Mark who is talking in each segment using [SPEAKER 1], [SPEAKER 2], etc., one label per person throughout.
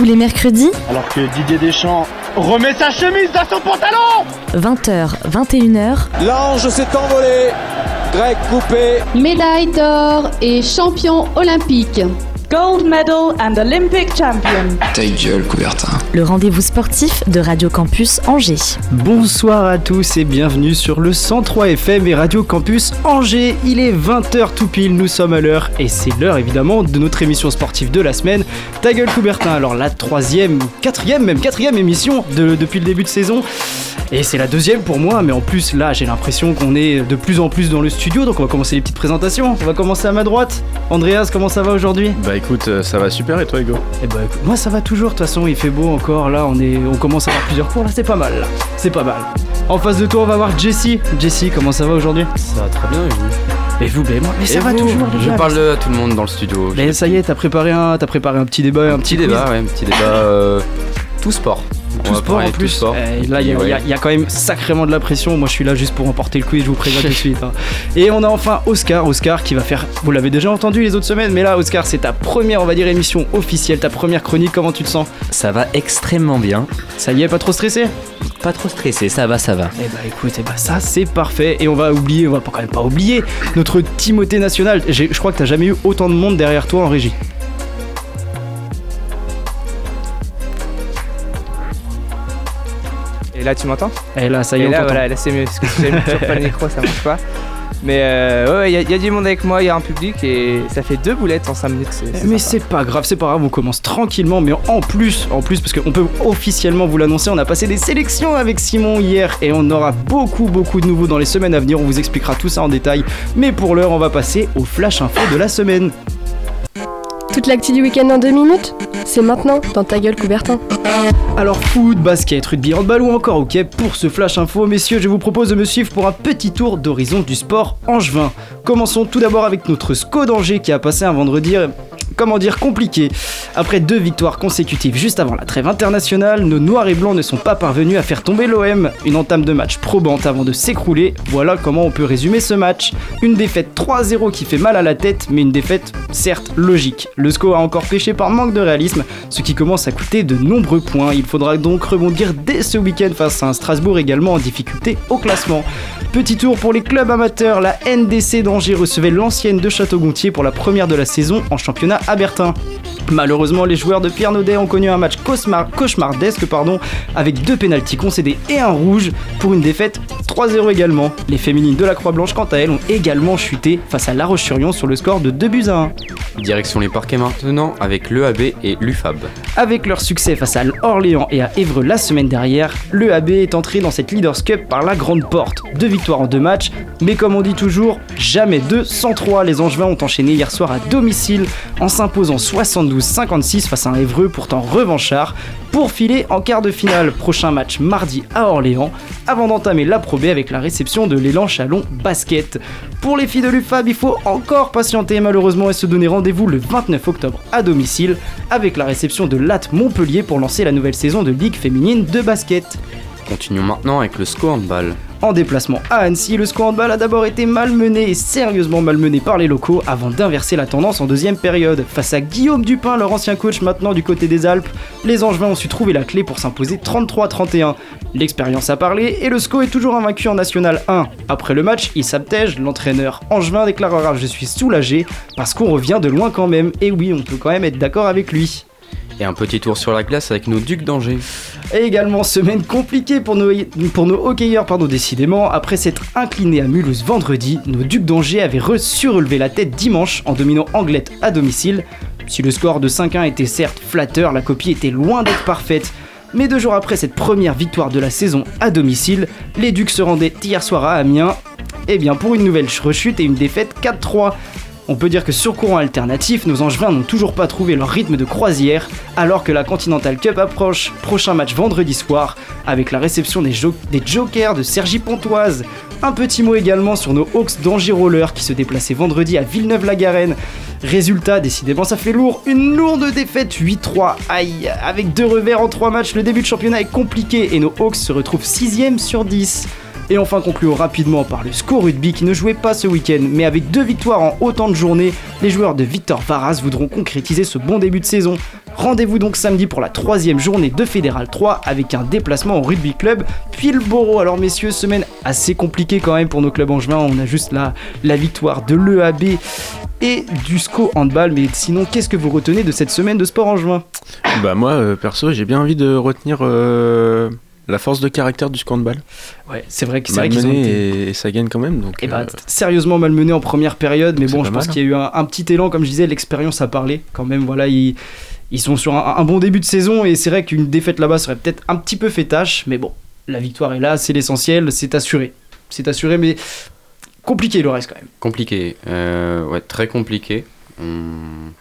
[SPEAKER 1] Tous les mercredis,
[SPEAKER 2] Alors que Didier Deschamps remet sa chemise dans son pantalon
[SPEAKER 1] 20h, 21h,
[SPEAKER 3] L'ange s'est envolé. Grec coupé.
[SPEAKER 4] médaille d'or et champion olympique.
[SPEAKER 5] Gold medal and Olympic champion.
[SPEAKER 6] Ta gueule, Coubertin.
[SPEAKER 1] le rendez-vous sportif de Radio Campus Angers.
[SPEAKER 7] Bonsoir à tous et bienvenue sur le 103 FM et Radio Campus Angers. Il est 20h tout pile, nous sommes à l'heure et c'est l'heure évidemment de notre émission sportive de la semaine. Ta gueule Coubertin, alors la troisième, quatrième même, quatrième émission de- depuis le début de saison. Et c'est la deuxième pour moi, mais en plus là j'ai l'impression qu'on est de plus en plus dans le studio, donc on va commencer les petites présentations. On va commencer à ma droite. Andreas, comment ça va aujourd'hui?
[SPEAKER 8] Bah écoute, euh, ça va super et toi Hugo
[SPEAKER 7] eh ben écoute, moi ça va toujours, de toute façon il fait beau encore, là on est on commence à avoir plusieurs cours, là c'est pas mal là, c'est pas mal. En face de toi on va voir Jessie. Jessie, comment ça va aujourd'hui
[SPEAKER 8] Ça va très bien et vous
[SPEAKER 7] Et vous, ben moi, mais ça
[SPEAKER 8] Et
[SPEAKER 7] va
[SPEAKER 8] vous
[SPEAKER 7] toujours
[SPEAKER 8] Je parle à tout le monde dans le studio.
[SPEAKER 7] Mais ça y est, t'as préparé un, t'as préparé un petit débat, un,
[SPEAKER 8] petit
[SPEAKER 7] quiz.
[SPEAKER 8] débat, ouais, un petit débat euh, tout sport.
[SPEAKER 7] Tout sport en plus.
[SPEAKER 8] sport.
[SPEAKER 7] Là, il y, a-
[SPEAKER 8] Ouais.
[SPEAKER 7] il y a- il y a quand même sacrément de la pression. Moi, je suis là juste pour emporter le quiz, je vous préviens tout de suite. hein. Et on a enfin Oscar. Oscar qui va faire. Vous l'avez déjà entendu les autres semaines, mais là, Oscar, c'est ta première, on va dire, émission officielle, ta première chronique. Comment tu te sens?
[SPEAKER 9] Ça va extrêmement bien.
[SPEAKER 7] Ça y est, pas trop stressé?
[SPEAKER 9] Pas trop stressé, ça va, ça va.
[SPEAKER 7] Eh bah écoute, eh bah ça c'est parfait. Et on va oublier, on va pas- quand même pas oublier notre Timothée national. Je crois que t'as jamais eu autant de monde derrière toi en régie.
[SPEAKER 10] Et là, tu m'entends
[SPEAKER 7] Et là, ça y est, on
[SPEAKER 10] là, voilà, là c'est mieux. Parce que si pas le micro, ça marche pas. Mais euh, ouais, il y, a- y a du monde avec moi, il y a un public et ça fait deux boulettes en 5 minutes.
[SPEAKER 7] Mais c'est pas grave, c'est pas grave, on commence tranquillement, mais en plus, en plus, parce qu'on peut officiellement vous l'annoncer, on a passé des sélections avec Simon hier et on aura beaucoup, beaucoup de nouveaux dans les semaines à venir, on vous expliquera tout ça en détail. Mais pour l'heure, on va passer au flash info de la semaine.
[SPEAKER 11] Toute l'actu du week-end en deux minutes C'est maintenant, dans ta gueule Coubertin.
[SPEAKER 7] Alors foot, basket, rugby, handball ou encore hockey, pour ce flash info, messieurs, je vous propose de me suivre pour un petit tour d'horizon du sport angevin. Commençons tout d'abord avec notre SCO d'Angers qui a passé un vendredi, euh, comment dire, compliqué. Après deux victoires consécutives juste avant la trêve internationale, nos noirs et blancs ne sont pas parvenus à faire tomber l'OM. Une entame de match probante avant de s'écrouler. Voilà comment on peut résumer ce match. Une défaite 3-0 qui fait mal à la tête, mais une défaite certes logique. Le SCO a encore péché par manque de réalisme, ce qui commence à coûter de nombreux points. Il faudra donc rebondir dès ce week-end face à un Strasbourg également en difficulté au classement. Petit tour pour les clubs amateurs, la NDC d'Angers recevait l'ancienne de Château-Gontier pour la première de la saison en championnat abertin. Malheureusement, les joueurs de Pierre Naudet ont connu un match cauchemar- cauchemardesque avec deux pénaltys concédés et un rouge pour une défaite 3-0 également. Les féminines de la Croix-Blanche, quant à elles, ont également chuté face à La Roche-sur-Yon sur le score de 2 buts à 1.
[SPEAKER 8] Direction les parquets maintenant avec l'EAB et l'UFAB.
[SPEAKER 7] Avec leur succès face à Orléans et à Évreux la semaine dernière, le AB est entré dans cette Leaders Cup par la grande porte. Deux victoires en deux matchs, mais comme on dit toujours, jamais deux sans trois. Les Angevins ont enchaîné hier soir à domicile en s'imposant 72-56 face à un Évreux pourtant revanchard pour filer en quart de finale. Prochain match mardi à Orléans avant d'entamer la Pro B avec la réception de l'élan Chalon Basket. Pour les filles de l'UFAB, il faut encore patienter malheureusement et se donner rendez-vous le 29 octobre à domicile avec la réception de LAT Montpellier pour lancer la nouvelle saison de Ligue féminine de basket.
[SPEAKER 8] Continuons maintenant avec le SCO handball.
[SPEAKER 7] En déplacement à Annecy, le SCO handball a d'abord été malmené et sérieusement malmené par les locaux avant d'inverser la tendance en deuxième période. Face à Guillaume Dupin, leur ancien coach maintenant du côté des Alpes, les Angevins ont su trouver la clé pour s'imposer 33-31. L'expérience a parlé et le SCO est toujours invaincu en National 1. Après le match, il s'abtège, l'entraîneur Angevin déclarera Je suis soulagé parce qu'on revient de loin quand même. Et oui, on peut quand même être d'accord avec lui.
[SPEAKER 8] Et un petit tour sur la glace avec nos Ducs d'Angers.
[SPEAKER 7] Et également semaine compliquée pour nos, pour nos hockeyeurs, décidément. Après s'être inclinés à Mulhouse vendredi, nos Ducs d'Angers avaient re surrelevé la tête dimanche en dominant Anglette à domicile. Si le score de 5-1 était certes flatteur, la copie était loin d'être parfaite. Mais deux jours après cette première victoire de la saison à domicile, les Ducs se rendaient hier soir à Amiens. Et bien pour une nouvelle rechute et une défaite 4-3. On peut dire que sur courant alternatif, nos Angevins n'ont toujours pas trouvé leur rythme de croisière, alors que la Continental Cup approche. Prochain match vendredi soir, avec la réception des, jo- des Jokers de Sergi Pontoise. Un petit mot également sur nos Hawks d'Angers Roller qui se déplaçaient vendredi à Villeneuve-la-Garenne. Résultat, décidément ça fait lourd, une lourde défaite 8-3. Aïe, avec deux revers en trois matchs, le début de championnat est compliqué et nos Hawks se retrouvent 6ème sur 10. Et enfin concluons rapidement par le SCO Rugby qui ne jouait pas ce week-end, mais avec deux victoires en autant de journées, les joueurs de Victor Varas voudront concrétiser ce bon début de saison. Rendez-vous donc samedi pour la troisième journée de Fédéral 3 avec un déplacement au rugby club, puis le Boro. Alors messieurs, semaine assez compliquée quand même pour nos clubs angevins. On a juste la, la victoire de l'EAB et du SCO handball. Mais sinon, qu'est-ce que vous retenez de cette semaine de sport angevin?
[SPEAKER 6] Bah moi, euh, perso, j'ai bien envie de retenir euh, la force de caractère du SCO handball.
[SPEAKER 7] Ouais, c'est vrai que c'est vrai qu'ils ont
[SPEAKER 6] Malmené
[SPEAKER 7] été-
[SPEAKER 6] et, et ça gagne quand même. Donc,
[SPEAKER 7] Eh ben,
[SPEAKER 6] euh,
[SPEAKER 7] sérieusement malmené en première période, mais bon, je pense
[SPEAKER 6] mal,
[SPEAKER 7] qu'il y a eu un, un petit élan, comme je disais, l'expérience a parlé quand même. Voilà, ils, ils sont sur un, un bon début de saison et c'est vrai qu'une défaite là-bas serait peut-être un petit peu fait tâche, mais bon, la victoire est là, c'est l'essentiel, c'est assuré. C'est assuré, mais compliqué le reste quand même.
[SPEAKER 8] Compliqué, euh, ouais, très compliqué. On-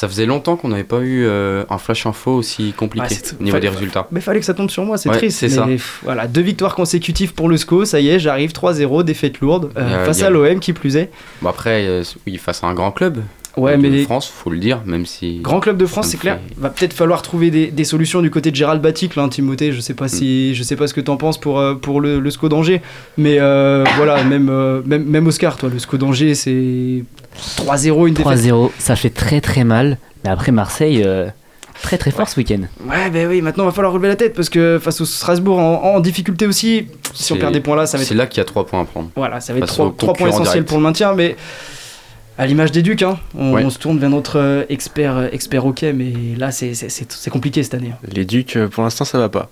[SPEAKER 8] Ça faisait longtemps qu'on n'avait pas eu euh, un flash info aussi compliqué au niveau des résultats.
[SPEAKER 7] Mais fallait que ça tombe sur moi, c'est
[SPEAKER 8] Ouais,
[SPEAKER 7] triste.
[SPEAKER 8] c'est
[SPEAKER 7] mais
[SPEAKER 8] ça.
[SPEAKER 7] pff, Voilà, deux victoires consécutives pour le SCO, ça y est, j'arrive 3-0, défaite lourde, euh, face
[SPEAKER 8] a-
[SPEAKER 7] à l'OM qui plus est.
[SPEAKER 8] Bon après, euh, oui, face à un grand club.
[SPEAKER 7] Ouais,
[SPEAKER 8] de
[SPEAKER 7] mais les-
[SPEAKER 8] France, faut le dire, même si.
[SPEAKER 7] Grand club de France, c'est clair.
[SPEAKER 8] fait-
[SPEAKER 7] Va peut-être falloir trouver des, des solutions du côté de Gérald Baticle, hein, Timothée. Je sais pas si, je sais pas ce que t'en penses pour euh, pour le, le SCO d'Angers, mais euh, voilà, même, euh, même même Oscar, toi, le SCO d'Angers, c'est 3-0 une défaite.
[SPEAKER 9] 3-0, ça fait très très mal. Mais après Marseille, euh, très très fort ce week-end.
[SPEAKER 7] Ouais, ben oui, maintenant va falloir relever la tête parce que face au Strasbourg en, en difficulté aussi, si on perd des points là, ça va être
[SPEAKER 8] C'est là qu'il y a trois points à prendre.
[SPEAKER 7] Voilà, ça va être
[SPEAKER 8] Face
[SPEAKER 7] trois,
[SPEAKER 8] aux
[SPEAKER 7] trois points
[SPEAKER 8] concurrents
[SPEAKER 7] essentiels pour le maintien, mais à l'image des Ducs, hein, on,
[SPEAKER 8] Ouais.
[SPEAKER 7] on se tourne vers notre euh, expert, euh, expert hockey, mais là c'est- compliqué cette année. hein.
[SPEAKER 6] les Ducs, euh, pour l'instant, ça va pas.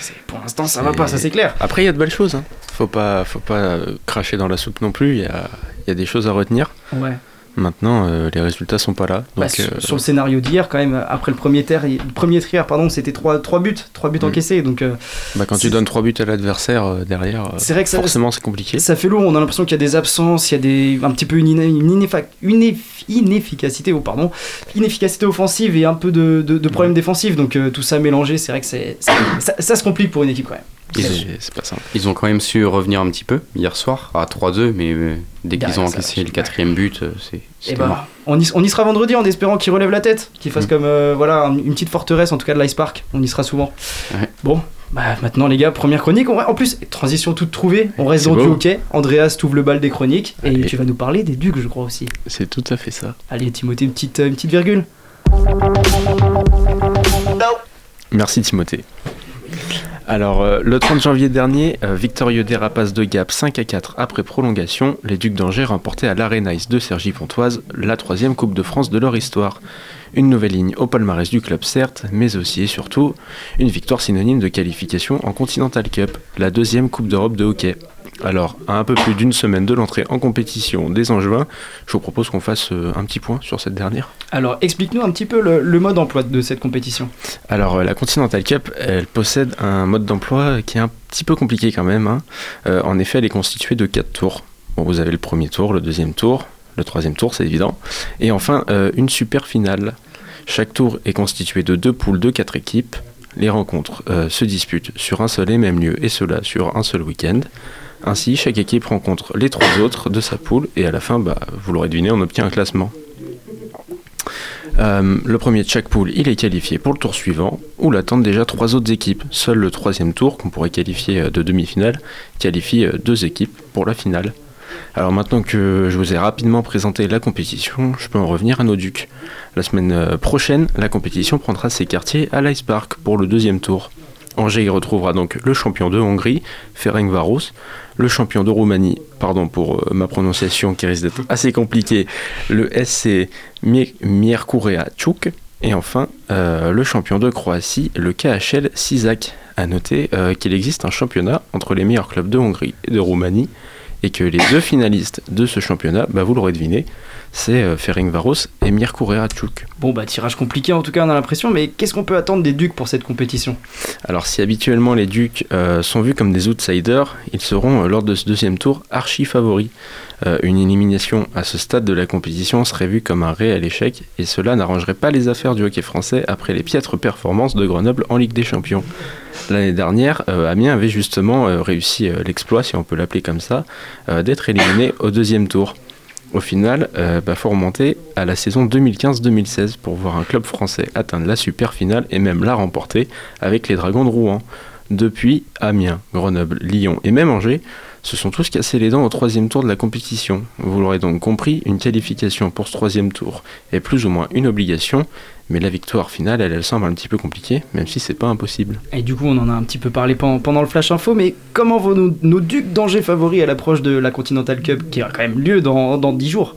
[SPEAKER 7] C'est- Pour l'instant, ça va pas, ça c'est clair.
[SPEAKER 6] Après, il y a de belles choses. hein. Faut pas, faut pas cracher dans la soupe non plus. Il y a, il y a des choses à retenir.
[SPEAKER 7] Ouais.
[SPEAKER 6] Maintenant, euh, les résultats sont pas là. Donc,
[SPEAKER 7] Bah, sur,
[SPEAKER 6] euh,
[SPEAKER 7] sur le scénario d'hier, quand même, après le premier tiers, le premier tiers, pardon, c'était 3, trois buts, trois buts
[SPEAKER 6] Mm.
[SPEAKER 7] encaissés, donc euh,
[SPEAKER 6] bah, quand tu donnes 3 buts à l'adversaire derrière,
[SPEAKER 7] C'est vrai que ça-
[SPEAKER 6] forcément, c'est compliqué.
[SPEAKER 7] ça fait lourd. On a l'impression qu'il y a des absences, il y a des, un petit peu une, une, inefa- une eff- inefficacité, oh, pardon, inefficacité offensive et un peu de, de- de problèmes défensifs. Donc tout ça mélangé, c'est vrai que ça, ça se complique pour une équipe quand même.
[SPEAKER 6] C'est c'est pas simple.
[SPEAKER 8] Ils ont quand même su revenir un petit peu hier soir à 3-2, mais euh, dès qu'ils
[SPEAKER 7] Derrière
[SPEAKER 8] ont encaissé le quatrième but, euh, c'est.
[SPEAKER 7] Bah, on y, on y sera vendredi en espérant qu'il relève la tête, qu'il fasse
[SPEAKER 8] Mm.
[SPEAKER 7] comme euh, voilà une petite forteresse en tout cas de l'Ice Park. On y sera souvent.
[SPEAKER 8] Ouais.
[SPEAKER 7] Bon, bah maintenant les gars, première chronique. On- en plus, transition toute trouvée. On reste
[SPEAKER 6] C'est
[SPEAKER 7] dans du hockey. Andreas t'ouvre le bal des chroniques et
[SPEAKER 6] Allez.
[SPEAKER 7] tu vas nous parler des Ducs, je crois aussi.
[SPEAKER 6] C'est tout à fait ça.
[SPEAKER 7] Allez Timothée, une petite, une petite virgule.
[SPEAKER 6] Merci Timothée. Alors, euh, le 30 janvier dernier, euh, victorieux des Rapaces de Gap 5 à 4 après prolongation, les Ducs d'Angers remportaient à l'Arena Ice de Cergy-Pontoise la troisième Coupe de France de leur histoire. Une nouvelle ligne au palmarès du club certes, mais aussi et surtout une victoire synonyme de qualification en Continental Cup, la deuxième Coupe d'Europe de hockey. Alors, à un peu plus d'une semaine de l'entrée en compétition des Angevins, je vous propose qu'on fasse euh, un petit point sur cette dernière.
[SPEAKER 7] Alors explique-nous un petit peu le, le mode emploi de cette compétition.
[SPEAKER 6] Alors, euh, la Continental Cup, elle possède un mode d'emploi qui est un petit peu compliqué quand même. hein. Euh, en effet, elle est constituée de quatre tours. Bon, vous avez le premier tour, le deuxième tour, le troisième tour, c'est évident. Et enfin, euh, une super finale. Chaque tour est constitué de deux poules de quatre équipes. Les rencontres euh, se disputent sur un seul et même lieu, et cela sur un seul week-end. Ainsi, chaque équipe rencontre les trois autres de sa poule, et à la fin, bah, vous l'aurez deviné, on obtient un classement. Euh, le premier de chaque poule, il est qualifié pour le tour suivant, où l'attendent déjà trois autres équipes. Seul le troisième tour, qu'on pourrait qualifier euh, de demi-finale, qualifie euh, deux équipes pour la finale. Alors maintenant que je vous ai rapidement présenté la compétition, je peux en revenir à nos ducs. La semaine prochaine, la compétition prendra ses quartiers à l'Ice Park pour le deuxième tour. Angers y retrouvera donc le champion de Hongrie, Ferencváros, le champion de Roumanie, pardon pour euh, ma prononciation qui risque d'être assez compliquée, le SC Mi- Miercurea Tchouk, et enfin euh, le champion de Croatie, le KHL Sisak. A noter euh, qu'il existe un championnat entre les meilleurs clubs de Hongrie et de Roumanie, et que les deux finalistes de ce championnat, bah, vous l'aurez deviné, c'est euh, Ferencváros et Miercurea Tchouk.
[SPEAKER 7] Bon bah tirage compliqué en tout cas on a l'impression, mais qu'est-ce qu'on peut attendre des Ducs pour cette compétition?
[SPEAKER 6] Alors si habituellement les Ducs euh, sont vus comme des outsiders, ils seront euh, lors de ce deuxième tour archi favoris. Euh, une élimination à ce stade de la compétition serait vue comme un réel échec et cela n'arrangerait pas les affaires du hockey français après les piètres performances de Grenoble en Ligue des Champions. L'année dernière, euh, Amiens avait justement euh, réussi l'exploit, si on peut l'appeler comme ça, d'être éliminé au deuxième tour. Au final, il faut remonter à la saison 2015-2016 pour voir un club français atteindre la super finale et même la remporter avec les Dragons de Rouen. Depuis, Amiens, Grenoble, Lyon et même Angers se sont tous cassés les dents au troisième tour de la compétition. Vous l'aurez donc compris, une qualification pour ce troisième tour est plus ou moins une obligation, mais la victoire finale, elle, elle semble un petit peu compliquée, même si c'est pas impossible.
[SPEAKER 7] Et du coup, on en a un petit peu parlé pen- pendant le Flash Info, mais comment vont nos, Ducs d'Angers favoris à l'approche de la Continental Cup, qui a quand même lieu dans, dans 10 jours?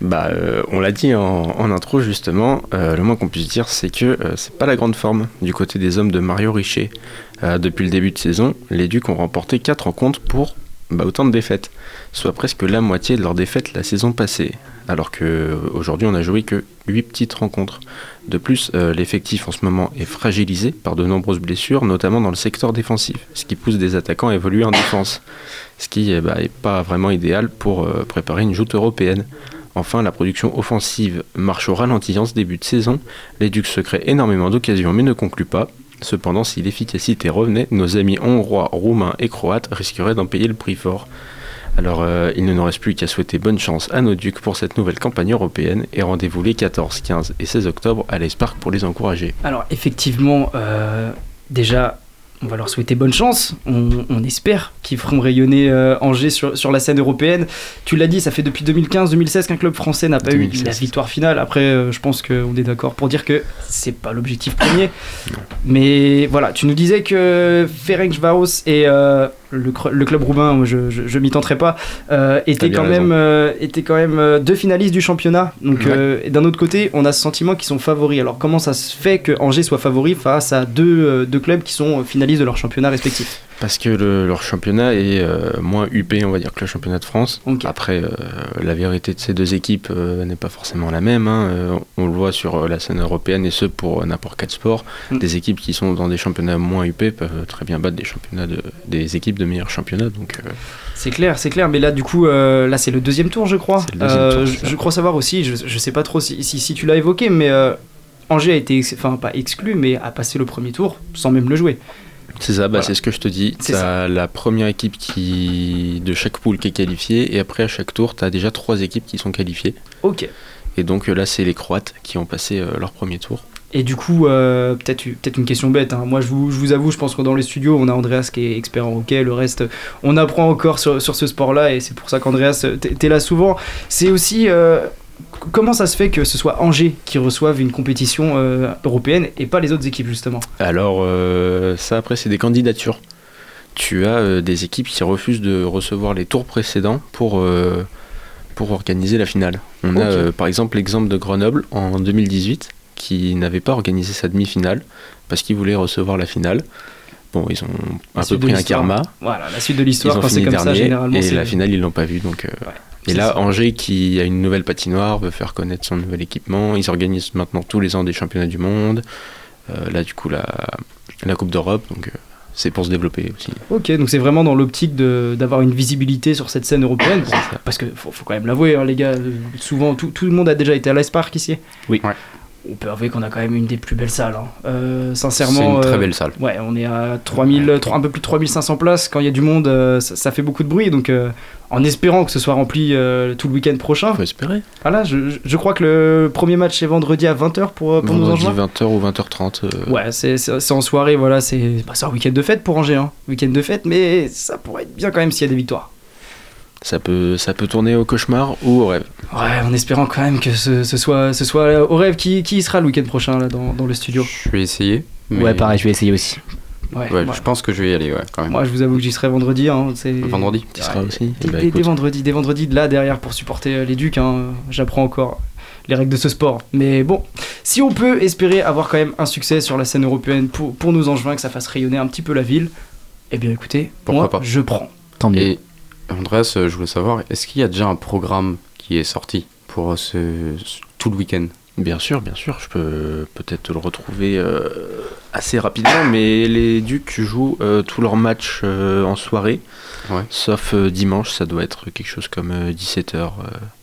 [SPEAKER 6] Bah, euh, on l'a dit en, intro justement, euh, le moins qu'on puisse dire, c'est que euh, c'est pas la grande forme du côté des hommes de Mario Richer. Depuis le début de saison, les Ducs ont remporté 4 rencontres pour bah, autant de défaites, soit presque la moitié de leurs défaites la saison passée. Alors qu'aujourd'hui, on a joué que 8 petites rencontres. De plus, euh, l'effectif en ce moment est fragilisé par de nombreuses blessures, notamment dans le secteur défensif, ce qui pousse des attaquants à évoluer en défense, ce qui n'est pas vraiment idéal pour euh, préparer une joute européenne. Enfin, la production offensive marche au ralenti en ce début de saison. Les Ducs se créent énormément d'occasions mais ne concluent pas. Cependant, si l'efficacité revenait, nos amis hongrois, roumains et croates risqueraient d'en payer le prix fort. Alors, euh, il ne nous reste plus qu'à souhaiter bonne chance à nos Ducs pour cette nouvelle campagne européenne et rendez-vous les 14, 15 et 16 octobre à l'Ice Park pour les encourager.
[SPEAKER 7] Alors, effectivement, euh, déjà, on va leur souhaiter bonne chance. On espère qu'ils feront rayonner euh, Angers sur, sur la scène européenne. Tu l'as dit, ça fait depuis 2015-2016 qu'un club français n'a pas
[SPEAKER 6] 2016.
[SPEAKER 7] eu la victoire finale. Après, euh, je pense qu'on est d'accord pour dire que c'est pas l'objectif premier. Mais voilà, tu nous disais que Ferencváros et euh, le, club roumain, moi, je, je, je m'y tenterai pas, étaient, quand même, étaient quand même deux finalistes du championnat. Donc,
[SPEAKER 6] Ouais.
[SPEAKER 7] d'un autre côté, on a ce sentiment qu'ils sont favoris. Alors, comment ça se fait que Angers soit favori face à deux, deux clubs qui sont finalistes de leur championnat respectif
[SPEAKER 6] Parce que le- leur championnat est euh, moins huppé, on va dire, que le championnat de France. Après, euh, la vérité de ces deux équipes euh, n'est pas forcément la même. hein. On le voit sur la scène européenne et ce pour n'importe quel sport.
[SPEAKER 7] Mm.
[SPEAKER 6] Des équipes qui sont dans des championnats moins huppés peuvent très bien battre des championnats de, des équipes de meilleurs championnats. Donc,
[SPEAKER 7] C'est clair, c'est clair. Mais là, du coup, là, c'est le deuxième tour, je crois.
[SPEAKER 6] Tour,
[SPEAKER 7] je, crois savoir aussi, je, je sais pas trop si, si, si tu l'as évoqué, mais Angers a été, ex- enfin, pas exclu, mais a passé le premier tour sans même le jouer.
[SPEAKER 6] C'est ça, bah,
[SPEAKER 7] Voilà.
[SPEAKER 6] c'est ce que je te dis.
[SPEAKER 7] C'est
[SPEAKER 6] T'as la première équipe qui, de chaque poule qui est qualifiée, et après à chaque tour, tu as déjà trois équipes qui sont qualifiées.
[SPEAKER 7] Ok.
[SPEAKER 6] Et donc euh, là, c'est les Croates qui ont passé euh, leur premier tour.
[SPEAKER 7] Et du coup, euh, peut-être peut une question bête. hein. Moi, je vous, je vous avoue, je pense que dans les studios, on a Andreas qui est expert en hockey. Le reste, on apprend encore sur, sur ce sport-là. Et c'est pour ça qu'Andreas, t'es là souvent. C'est aussi. euh, comment ça se fait que ce soit Angers qui reçoive une compétition euh, européenne et pas les autres équipes, justement?
[SPEAKER 6] Alors, euh, ça après, c'est des candidatures. Tu as euh, des équipes qui refusent de recevoir les tours précédents pour, pour organiser la finale. On a par exemple l'exemple de Grenoble en 2018 qui n'avait pas organisé sa demi-finale parce qu'ils voulaient recevoir la finale. Bon, ils ont un peu pris un karma.
[SPEAKER 7] Voilà, la suite de l'histoire, quand c'est comme ça,
[SPEAKER 6] dernier
[SPEAKER 7] généralement.
[SPEAKER 6] et la finale ils l'ont pas vue donc. Et là,
[SPEAKER 7] ça.
[SPEAKER 6] Angers qui a une nouvelle patinoire veut faire connaître son nouvel équipement. Ils organisent maintenant tous les ans des championnats du monde. Euh, là, du coup, la, la Coupe d'Europe. Donc, euh, c'est pour se développer aussi.
[SPEAKER 7] Ok, donc c'est vraiment dans l'optique de- d'avoir une visibilité sur cette scène européenne. Parce que faut, faut quand même l'avouer, hein, les gars, euh, souvent tout, tout le monde a déjà été à l'Ice Park ici.
[SPEAKER 6] Oui.
[SPEAKER 8] Ouais.
[SPEAKER 7] On peut avouer qu'on a quand même une des plus belles salles. hein. Euh,
[SPEAKER 8] C'est
[SPEAKER 7] sincèrement.
[SPEAKER 8] une très
[SPEAKER 7] euh,
[SPEAKER 8] belle salle.
[SPEAKER 7] Ouais, on est à 3000, trois- un peu plus de 3500 places. Quand il y a du monde, euh, ça, ça fait beaucoup de bruit. Donc, euh, en espérant que ce soit rempli euh, tout le week-end prochain.
[SPEAKER 6] Faut espérer.
[SPEAKER 7] Voilà, je, je- je crois que le premier match est vendredi à 20h pour, pour nous
[SPEAKER 6] Vendredi
[SPEAKER 7] enjoindre.
[SPEAKER 6] 20h ou 20h30. euh,
[SPEAKER 7] Ouais, c'est c'est- c'est en soirée, voilà, c'est bah, c'est un week-end de fête pour Angers, hein. Week-end de fête, mais ça pourrait être bien quand même s'il y a des victoires.
[SPEAKER 6] Ça peut, ça peut tourner au cauchemar ou au rêve.
[SPEAKER 7] Ouais, en espérant quand même que ce, ce soit, ce soit au rêve qui, qui y sera le week-end prochain là dans, dans le studio?
[SPEAKER 8] Je vais essayer. mais-
[SPEAKER 9] Ouais, pareil, je vais essayer aussi.
[SPEAKER 7] Ouais,
[SPEAKER 8] je pense que je vais y aller, ouais, quand même.
[SPEAKER 7] moi, je vous avoue que j'y serai vendredi. Hein,
[SPEAKER 8] Vendredi
[SPEAKER 6] Tu seras aussi Eh
[SPEAKER 7] Dès,
[SPEAKER 6] ben,
[SPEAKER 7] dès- dès
[SPEAKER 6] écoute,
[SPEAKER 7] vendredi, dès vendredi, de là derrière pour supporter euh, les Ducs. hein, J'apprends encore les règles de ce sport. Mais bon, si on peut espérer avoir quand même un succès sur la scène européenne pour, pour nos Angevins, que ça fasse rayonner un petit peu la ville, eh bien écoutez,
[SPEAKER 8] Pourquoi
[SPEAKER 7] moi
[SPEAKER 8] pas.
[SPEAKER 7] je prends.
[SPEAKER 9] Tant mieux.
[SPEAKER 8] Et Andreas, euh, je voulais savoir, est-ce qu'il y a déjà un programme qui est sorti pour euh, ce, tout le week-end?
[SPEAKER 6] Bien sûr, bien sûr, je peux peut-être te le retrouver euh, assez rapidement, mais les Ducs jouent euh, tous leurs matchs euh, en soirée,
[SPEAKER 8] Ouais.
[SPEAKER 6] sauf dimanche, ça doit être quelque chose comme 17h.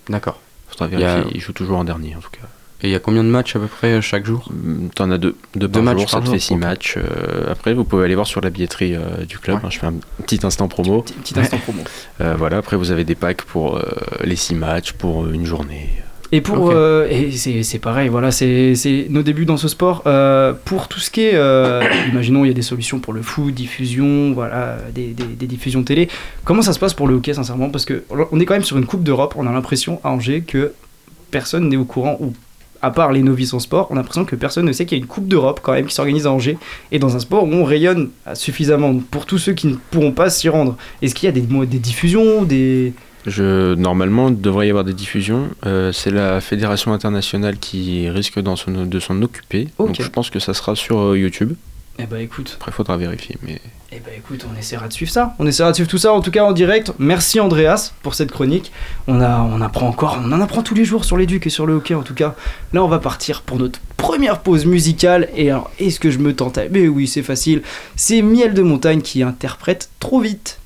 [SPEAKER 8] D'accord.
[SPEAKER 6] faudra
[SPEAKER 8] Il
[SPEAKER 6] ils jouent toujours en dernier en tout cas.
[SPEAKER 8] Et il y a combien de matchs à peu près euh, chaque jour
[SPEAKER 6] Mm, T'en as deux, deux,
[SPEAKER 8] Deux
[SPEAKER 6] par
[SPEAKER 8] matchs
[SPEAKER 6] jour, ça
[SPEAKER 8] par
[SPEAKER 6] te fait six matchs. euh, après, vous pouvez aller voir sur la billetterie euh, du club.
[SPEAKER 8] Ouais.
[SPEAKER 6] hein, je fais un petit instant promo.
[SPEAKER 7] Petit, petit instant promo.
[SPEAKER 6] Euh, voilà, après vous avez des packs pour euh, les six matchs, pour une journée.
[SPEAKER 7] Et pour
[SPEAKER 6] Ok.
[SPEAKER 7] euh, et c'est c'est pareil, voilà, c'est c'est nos débuts dans ce sport. Euh, pour tout ce qui est, euh, imaginons, il y a des solutions pour le foot, diffusion, voilà, des, des, des diffusions télé. Comment ça se passe pour le hockey, sincèrement? Parce que on est quand même sur une Coupe d'Europe. On a l'impression à Angers que personne n'est au courant ou à part les novices en sport, on a l'impression que personne ne sait qu'il y a une Coupe d'Europe quand même qui s'organise à Angers et dans un sport où on rayonne suffisamment pour tous ceux qui ne pourront pas s'y rendre. Est-ce qu'il y a des, diffusions, des
[SPEAKER 6] Je, normalement, il devrait y avoir des diffusions. Euh, c'est la fédération internationale qui risque d'en s'en- de s'en occuper. Donc je pense que ça sera sur euh, YouTube.
[SPEAKER 7] Eh bah écoute.
[SPEAKER 6] Après, faudra vérifier. Mais
[SPEAKER 7] Eh ben écoute, on essaiera de suivre ça. On essaiera de suivre tout ça, en tout cas en direct. Merci Andreas pour cette chronique. On, a, on apprend encore, on en apprend tous les jours sur l'éduc et sur le hockey en tout cas. Là, on va partir pour notre première pause musicale. Et alors, est-ce que je me tente à- Mais oui, c'est facile. C'est Miel de Montagne qui interprète trop vite.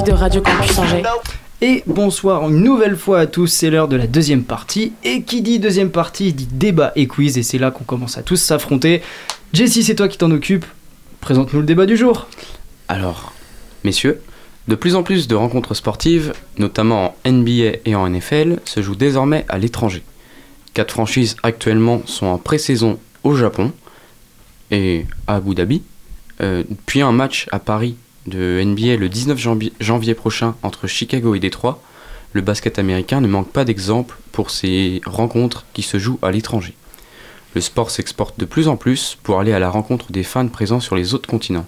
[SPEAKER 12] De
[SPEAKER 1] Radio Campus Angers.
[SPEAKER 7] Et bonsoir une nouvelle fois à tous, c'est l'heure de la deuxième partie. Et qui dit deuxième partie dit débat et quiz, et c'est là qu'on commence à tous s'affronter. Jessie, c'est toi qui t'en occupe. Présente-nous le débat du jour.
[SPEAKER 8] Alors, messieurs, de plus en plus de rencontres sportives, notamment en NBA et en NFL, se jouent désormais à l'étranger. Quatre franchises actuellement sont en pré-saison au Japon et à Abu Dhabi, euh, puis un match à Paris de NBA le 19 janvier, prochain entre Chicago et Détroit. Le basket américain ne manque pas d'exemples pour ces rencontres qui se jouent à l'étranger. Le sport s'exporte de plus en plus pour aller à la rencontre des fans présents sur les autres continents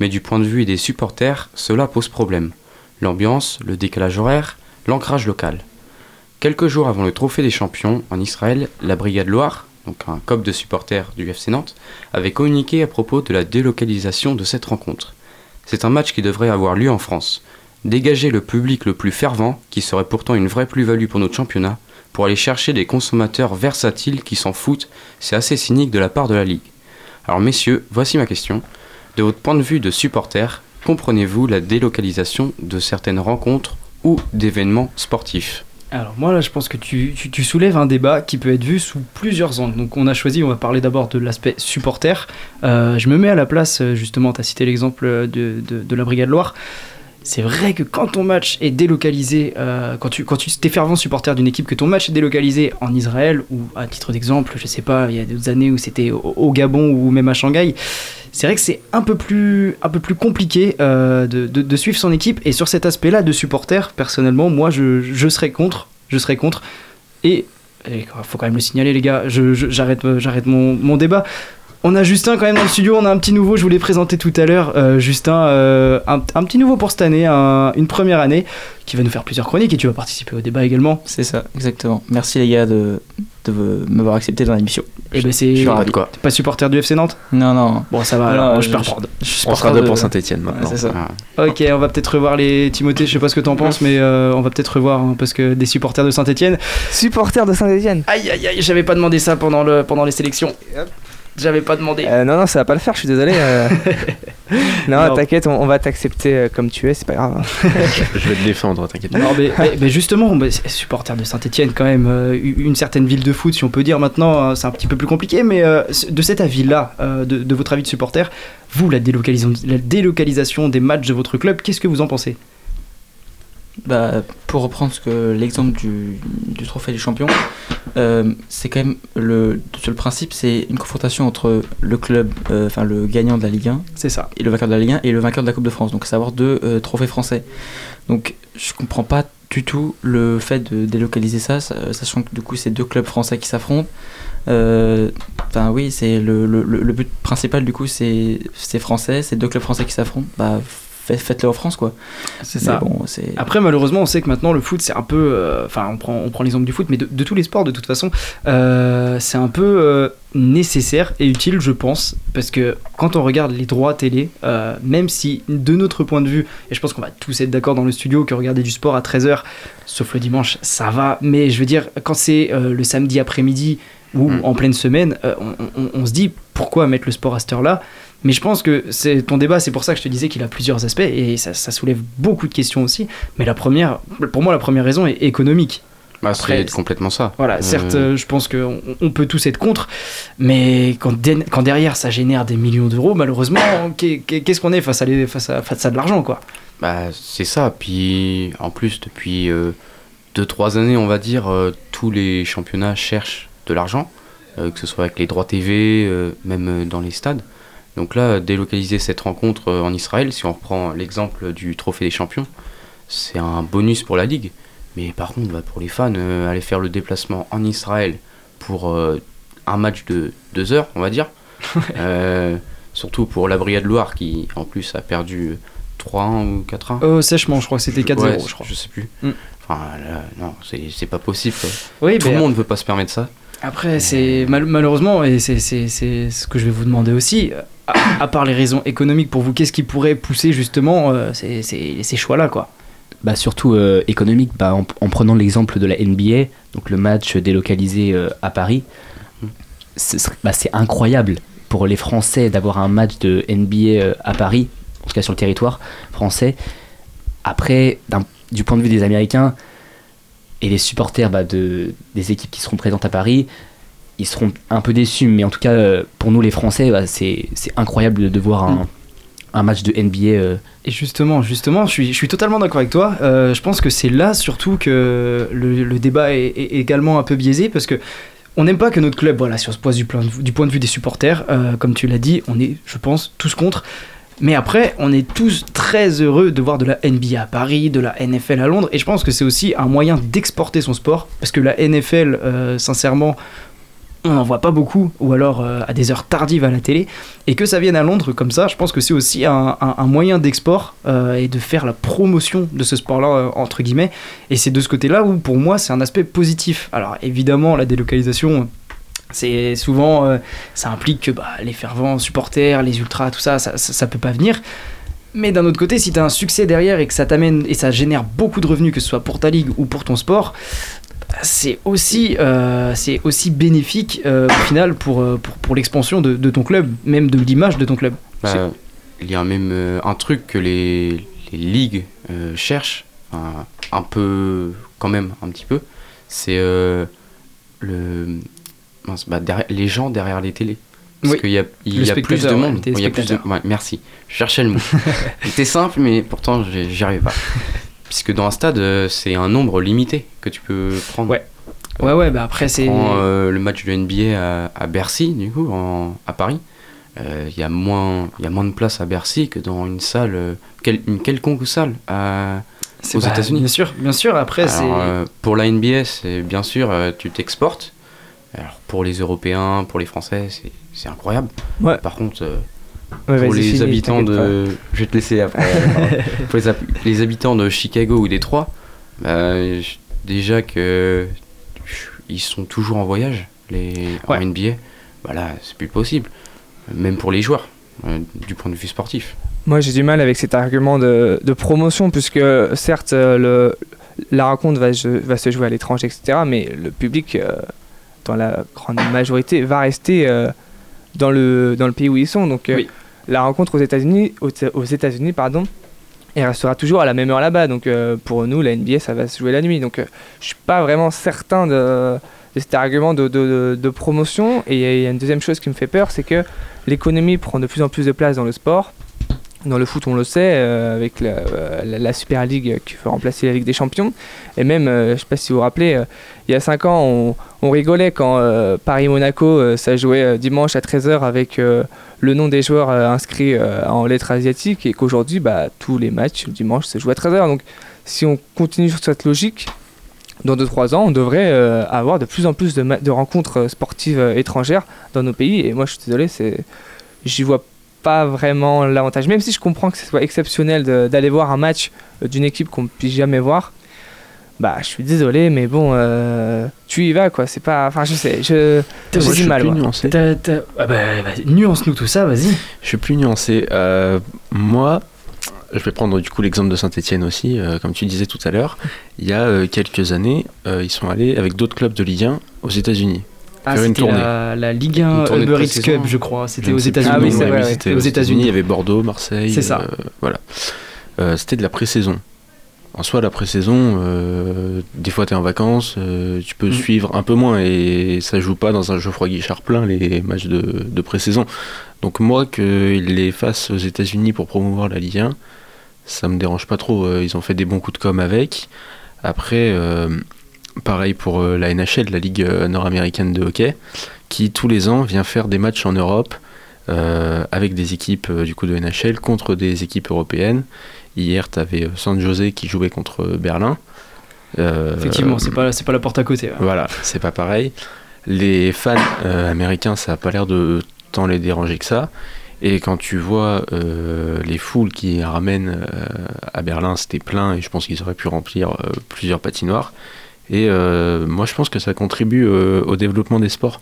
[SPEAKER 8] mais du point de vue des supporters, cela pose problème. L'ambiance, le décalage horaire, l'ancrage local. Quelques jours avant le Trophée des Champions, en Israël, la Brigade Loire, donc un COP de supporters du FC Nantes, avait communiqué à propos de la délocalisation de cette rencontre. C'est un match qui devrait avoir lieu en France. Dégager le public le plus fervent, qui serait pourtant une vraie plus-value pour notre championnat, pour aller chercher des consommateurs versatiles qui s'en foutent, c'est assez cynique de la part de la Ligue. Alors messieurs, voici ma question. De votre point de vue de supporter, comprenez-vous la délocalisation de certaines rencontres ou d'événements sportifs?
[SPEAKER 7] Alors moi là je pense que tu, soulèves un débat qui peut être vu sous plusieurs angles. Donc on a choisi, on va parler d'abord de l'aspect supporter. Euh, je me mets à la place, euh, justement, tu as cité l'exemple de, de la Brigade Loire. C'est vrai que quand ton match est délocalisé, euh, quand tu quand tu es fervent supporter d'une équipe, que ton match est délocalisé en Israël, ou à titre d'exemple, je sais pas, il y a d'autres années où c'était au, Gabon ou même à Shanghai, c'est vrai que c'est un peu plus, un peu plus compliqué euh, de, suivre son équipe. Et sur cet aspect-là de supporter, personnellement, moi, je, serais contre. Je serais contre. Et il faut quand même le signaler, les gars. euh, j'arrête mon débat. On a Justin quand même dans le studio, on a un petit nouveau, je vous l'ai présenté tout à l'heure. Euh, Justin, euh, un, un petit nouveau pour cette année, un- une première année, qui va nous faire plusieurs chroniques et tu vas participer au débat également.
[SPEAKER 13] C'est ça, exactement. Merci les gars de, de m'avoir accepté dans l'émission.
[SPEAKER 7] Et ben c'est.
[SPEAKER 13] Je suis ravi.
[SPEAKER 7] T'es pas supporter du FC Nantes
[SPEAKER 13] Non, non.
[SPEAKER 7] Bon, ça va,
[SPEAKER 13] Non,
[SPEAKER 7] alors, je,
[SPEAKER 13] je-
[SPEAKER 7] peux
[SPEAKER 13] je-
[SPEAKER 7] reprendre.
[SPEAKER 13] je
[SPEAKER 6] On sera deux
[SPEAKER 13] de-
[SPEAKER 6] pour Saint-Etienne
[SPEAKER 13] Ouais,
[SPEAKER 6] maintenant.
[SPEAKER 13] c'est ça.
[SPEAKER 7] Ok, on va peut-être revoir les Timothée, je sais pas ce que t'en penses, mais euh, on va peut-être revoir hein, parce que des supporters de Saint-Etienne.
[SPEAKER 10] Supporter de Saint-Etienne
[SPEAKER 7] Aïe aïe aïe, j'avais pas demandé ça pendant, le, pendant les sélections. J'avais pas demandé.
[SPEAKER 10] Euh, non, non, ça va pas le faire, je suis désolé. euh. non,
[SPEAKER 7] Non.
[SPEAKER 10] t'inquiète, on, on va t'accepter euh, comme tu es, c'est pas grave.
[SPEAKER 6] Je vais te défendre, t'inquiète pas.
[SPEAKER 7] Non, mais, mais- mais justement, supporter de Saint-Etienne, quand même, euh, une certaine ville de foot, si on peut dire maintenant, euh, c'est un petit peu plus compliqué, mais euh, de cet avis-là, euh, de, de votre avis de supporter, vous, la délocalisation des matchs de votre club, qu'est-ce que vous en pensez?
[SPEAKER 13] Bah, pour reprendre ce que l'exemple du, du trophée des champions, euh, c'est quand même le, le principe, c'est une confrontation entre le club, euh, enfin le gagnant de la Ligue 1,
[SPEAKER 7] c'est ça,
[SPEAKER 13] et le vainqueur de la Ligue 1 et le vainqueur de la Coupe de France. Donc, savoir deux euh, trophées français. Donc, je comprends pas du tout le fait de délocaliser ça, sa- sachant que du coup, c'est deux clubs français qui s'affrontent. Enfin, oui, c'est le, le, le- le but principal du coup, c'est français, c'est deux clubs français qui s'affrontent. Bah, faites-le en France, quoi.
[SPEAKER 7] C'est
[SPEAKER 13] Mais
[SPEAKER 7] ça.
[SPEAKER 13] Bon, c'est.
[SPEAKER 7] Après, malheureusement, on sait que maintenant le foot, c'est un peu. euh, Enfin, on prend, on prend l'exemple du foot, mais de, de tous les sports, de toute façon, euh, c'est un peu euh, nécessaire et utile, je pense, parce que quand on regarde les droits télé, euh, même si de notre point de vue, et je pense qu'on va tous être d'accord dans le studio que regarder du sport à 13h, sauf le dimanche, ça va, mais je veux dire, quand c'est euh, le samedi après-midi ou en pleine semaine, euh, on, on- on se dit pourquoi mettre le sport à cette heure-là? Mais je pense que c'est ton débat, c'est pour ça que je te disais qu'il a plusieurs aspects et ça, ça soulève beaucoup de questions aussi. Mais la première, pour moi, la première raison est économique.
[SPEAKER 8] Bah, c'est complètement ça.
[SPEAKER 7] Voilà,
[SPEAKER 8] Euh,
[SPEAKER 7] certes, euh, je pense qu'on on peut tous être contre, mais quand, derrière ça génère des millions d'euros, malheureusement, qu'est- qu'est- qu'est-ce qu'on est face à, les, face, à, face à de l'argent, quoi?
[SPEAKER 8] Bah, c'est ça. Puis en plus, depuis 2-3 années, on va dire, euh, tous les championnats cherchent de l'argent, euh, que ce soit avec les droits TV, euh, même euh, dans les stades. Donc là, délocaliser cette rencontre euh, en Israël, si on reprend l'exemple du Trophée des Champions, c'est un bonus pour la Ligue. Mais par contre, bah, pour les fans, euh, aller faire le déplacement en Israël pour euh, un match de 2 heures, on va dire, euh, surtout pour la Brigade Loire qui en plus a perdu 3-1 ou 4-1.
[SPEAKER 7] Euh, sèchement, je crois que c'était 4-0,
[SPEAKER 8] Ouais,
[SPEAKER 7] je crois.
[SPEAKER 8] Je sais plus.
[SPEAKER 7] Mm.
[SPEAKER 8] Enfin, là, non, c'est pas possible.
[SPEAKER 7] Oui,
[SPEAKER 8] Tout le monde ne peut pas se permettre ça.
[SPEAKER 7] Après, c'est mal- malheureusement, et c'est ce que je vais vous demander aussi, à, part les raisons économiques pour vous, qu'est-ce qui pourrait pousser justement euh, ces, ces- choix-là, quoi?
[SPEAKER 9] Bah surtout euh, économique bah, en, en prenant l'exemple de la NBA donc le match délocalisé euh, à Paris bah, c'est incroyable pour les Français d'avoir un match de NBA euh, à Paris en tout cas sur le territoire français. Après du point de vue des Américains et les supporters bah, de, des équipes qui seront présentes à Paris ils seront un peu déçus mais en tout cas euh, pour nous les Français bah, c'est incroyable de, voir un, un match de NBA euh,
[SPEAKER 7] Et justement, justement, je suis, je suis totalement d'accord avec toi. Euh, je pense que c'est là surtout que le, débat est, également un peu biaisé parce que on n'aime pas que notre club, voilà, pose du, point du point de vue des supporters, comme tu l'as dit, on est, je pense, tous contre. Mais après, on est tous très heureux de voir de la NBA à Paris, de la NFL à Londres, et je pense que c'est aussi un moyen d'exporter son sport, parce que la NFL, sincèrement, on n'en voit pas beaucoup, ou alors euh, à des heures tardives à la télé, et que ça vienne à Londres comme ça, je pense que c'est aussi un, moyen d'export euh, et de faire la promotion de ce sport-là, euh, entre guillemets, et c'est de ce côté-là où pour moi c'est un aspect positif. Alors évidemment, la délocalisation, c'est souvent, ça implique que bah, les fervents supporters, les ultras, tout ça, ça, ça, ça peut pas venir. Mais d'un autre côté, si tu as un succès derrière et que ça t'amène et ça génère beaucoup de revenus, que ce soit pour ta ligue ou pour ton sport, c'est aussi, euh, c'est aussi bénéfique euh, au final pour, euh, pour, pour l'expansion de, de ton club, même de l'image de ton club.
[SPEAKER 8] Bah, il y a même euh, un truc que les, les ligues cherchent, un peu, quand même, un petit peu, c'est le, bah, derrière- les gens derrière les télés. Parce
[SPEAKER 7] Oui.
[SPEAKER 8] qu'il y a, il y a plus de
[SPEAKER 7] ouais,
[SPEAKER 8] monde. il y a plus de, ouais, merci, je cherchais le mot. C'était simple, mais pourtant j'y arrivais pas. Puisque dans un stade, euh, c'est un nombre limité que tu peux prendre.
[SPEAKER 7] Ouais. Ouais, ouais, bah après, c'est.
[SPEAKER 8] Euh, le match de NBA à, à Bercy, du coup, en- à Paris. Euh, Il y, a moins- il y a moins de place à Bercy que dans une salle, euh, quel- une quelconque salle à, aux
[SPEAKER 7] pas-
[SPEAKER 8] États-Unis.
[SPEAKER 7] Bien sûr, bien sûr. Après, c'est.
[SPEAKER 8] euh, pour la NBA, c'est bien sûr, euh, tu t'exportes. Alors, pour les Européens, pour les Français, c'est- c'est incroyable.
[SPEAKER 10] Ouais.
[SPEAKER 8] Par contre, euh,
[SPEAKER 10] Ouais,
[SPEAKER 8] pour les habitants de. Je vais te laisser après. pour les, hab- les habitants de Chicago ou Détroit, bah, déjà que ils sont toujours en voyage, les en
[SPEAKER 7] Ouais.
[SPEAKER 8] NBA. Voilà, c'est plus possible. Même pour les joueurs, euh, du point de vue sportif.
[SPEAKER 10] Moi, j'ai du mal avec cet argument de, de promotion, puisque certes, euh, le, la rencontre va, je- va se jouer à l'étranger, etc., mais le public, euh, dans la grande majorité, va rester euh, dans, le, dans le pays où ils sont. Donc, euh, la rencontre aux États-Unis, aux, États-Unis, pardon, elle restera toujours à la même heure là-bas. Donc, euh, pour nous, la NBA, ça va se jouer la nuit. Donc, euh, je suis pas vraiment certain de, cet argument de, promotion. Et il y a- une deuxième chose qui me fait peur, c'est que l'économie prend de plus en plus de place dans le sport. Dans le foot, on le sait, euh, avec la, euh, la- Super League qui fait remplacer la Ligue des Champions. Et même, je sais pas si vous vous rappelez, il y a 5 ans, on, on rigolait quand Paris-Monaco, ça jouait dimanche à 13h avec le nom des joueurs euh, inscrits euh, en lettres asiatiques et qu'aujourd'hui, bah, tous les matchs le dimanche se jouent à 13h. Donc, si on continue sur cette logique, dans 2-3 ans, on devrait euh, avoir de plus en plus de, de rencontres sportives étrangères dans nos pays. Et moi, je suis désolé, j'y vois pas vraiment l'avantage. Même si je comprends que ce soit exceptionnel d'aller voir un match d'une équipe qu'on ne puisse jamais voir, bah, je suis désolé, mais bon, euh, tu y vas, quoi. C'est pas, enfin, je sais, je, j'ai
[SPEAKER 6] je
[SPEAKER 10] du
[SPEAKER 6] suis
[SPEAKER 10] mal.
[SPEAKER 6] plus nuancé.
[SPEAKER 7] T'as- t'as- ah bah, vas-y, nuance-nous tout ça, vas-y.
[SPEAKER 6] Je suis plus nuancé. Euh, moi, je vais prendre du coup l'exemple de Saint-Etienne aussi, euh, comme tu disais tout à l'heure. Il y a euh, quelques années, euh, ils sont allés avec d'autres clubs de Ligue 1 aux États-Unis.
[SPEAKER 7] Ah,
[SPEAKER 6] faire une
[SPEAKER 7] c'était
[SPEAKER 6] tournée.
[SPEAKER 7] la, la Ligue 1
[SPEAKER 6] Une tournée de
[SPEAKER 7] Uber Eats. Cup, je crois. C'était aux États-Unis.
[SPEAKER 6] nom,
[SPEAKER 7] oui,
[SPEAKER 6] ouais,
[SPEAKER 7] aux États-Unis.
[SPEAKER 6] Il y avait Bordeaux, Marseille.
[SPEAKER 7] C'est ça.
[SPEAKER 6] euh, voilà. Euh, c'était de la pré-saison. En soi, la pré-saison, euh, des fois tu es en vacances, euh, tu peux
[SPEAKER 7] Mm.
[SPEAKER 6] suivre un peu moins et ça joue pas dans un Geoffroy Guichard plein les matchs de, de pré-saison. Donc moi, qu'ils les fassent aux États-Unis pour promouvoir la Ligue 1, ça me dérange pas trop. Euh, Ils ont fait des bons coups de com avec. Après, euh, pareil pour la NHL, la Ligue nord-américaine de hockey, qui tous les ans vient faire des matchs en Europe avec des équipes du coup de NHL contre des équipes européennes. Hier, tu avais San José qui jouait contre Berlin. Euh,
[SPEAKER 7] Effectivement, c'est pas, pas la porte à côté. ouais.
[SPEAKER 6] voilà, c'est pas pareil. Les fans euh, américains, ça a pas l'air de tant les déranger que ça. Et quand tu vois euh, les foules qui ramènent euh, à Berlin, c'était plein et je pense qu'ils auraient pu remplir euh, plusieurs patinoires. Et euh, moi, je pense que ça contribue euh, au développement des sports.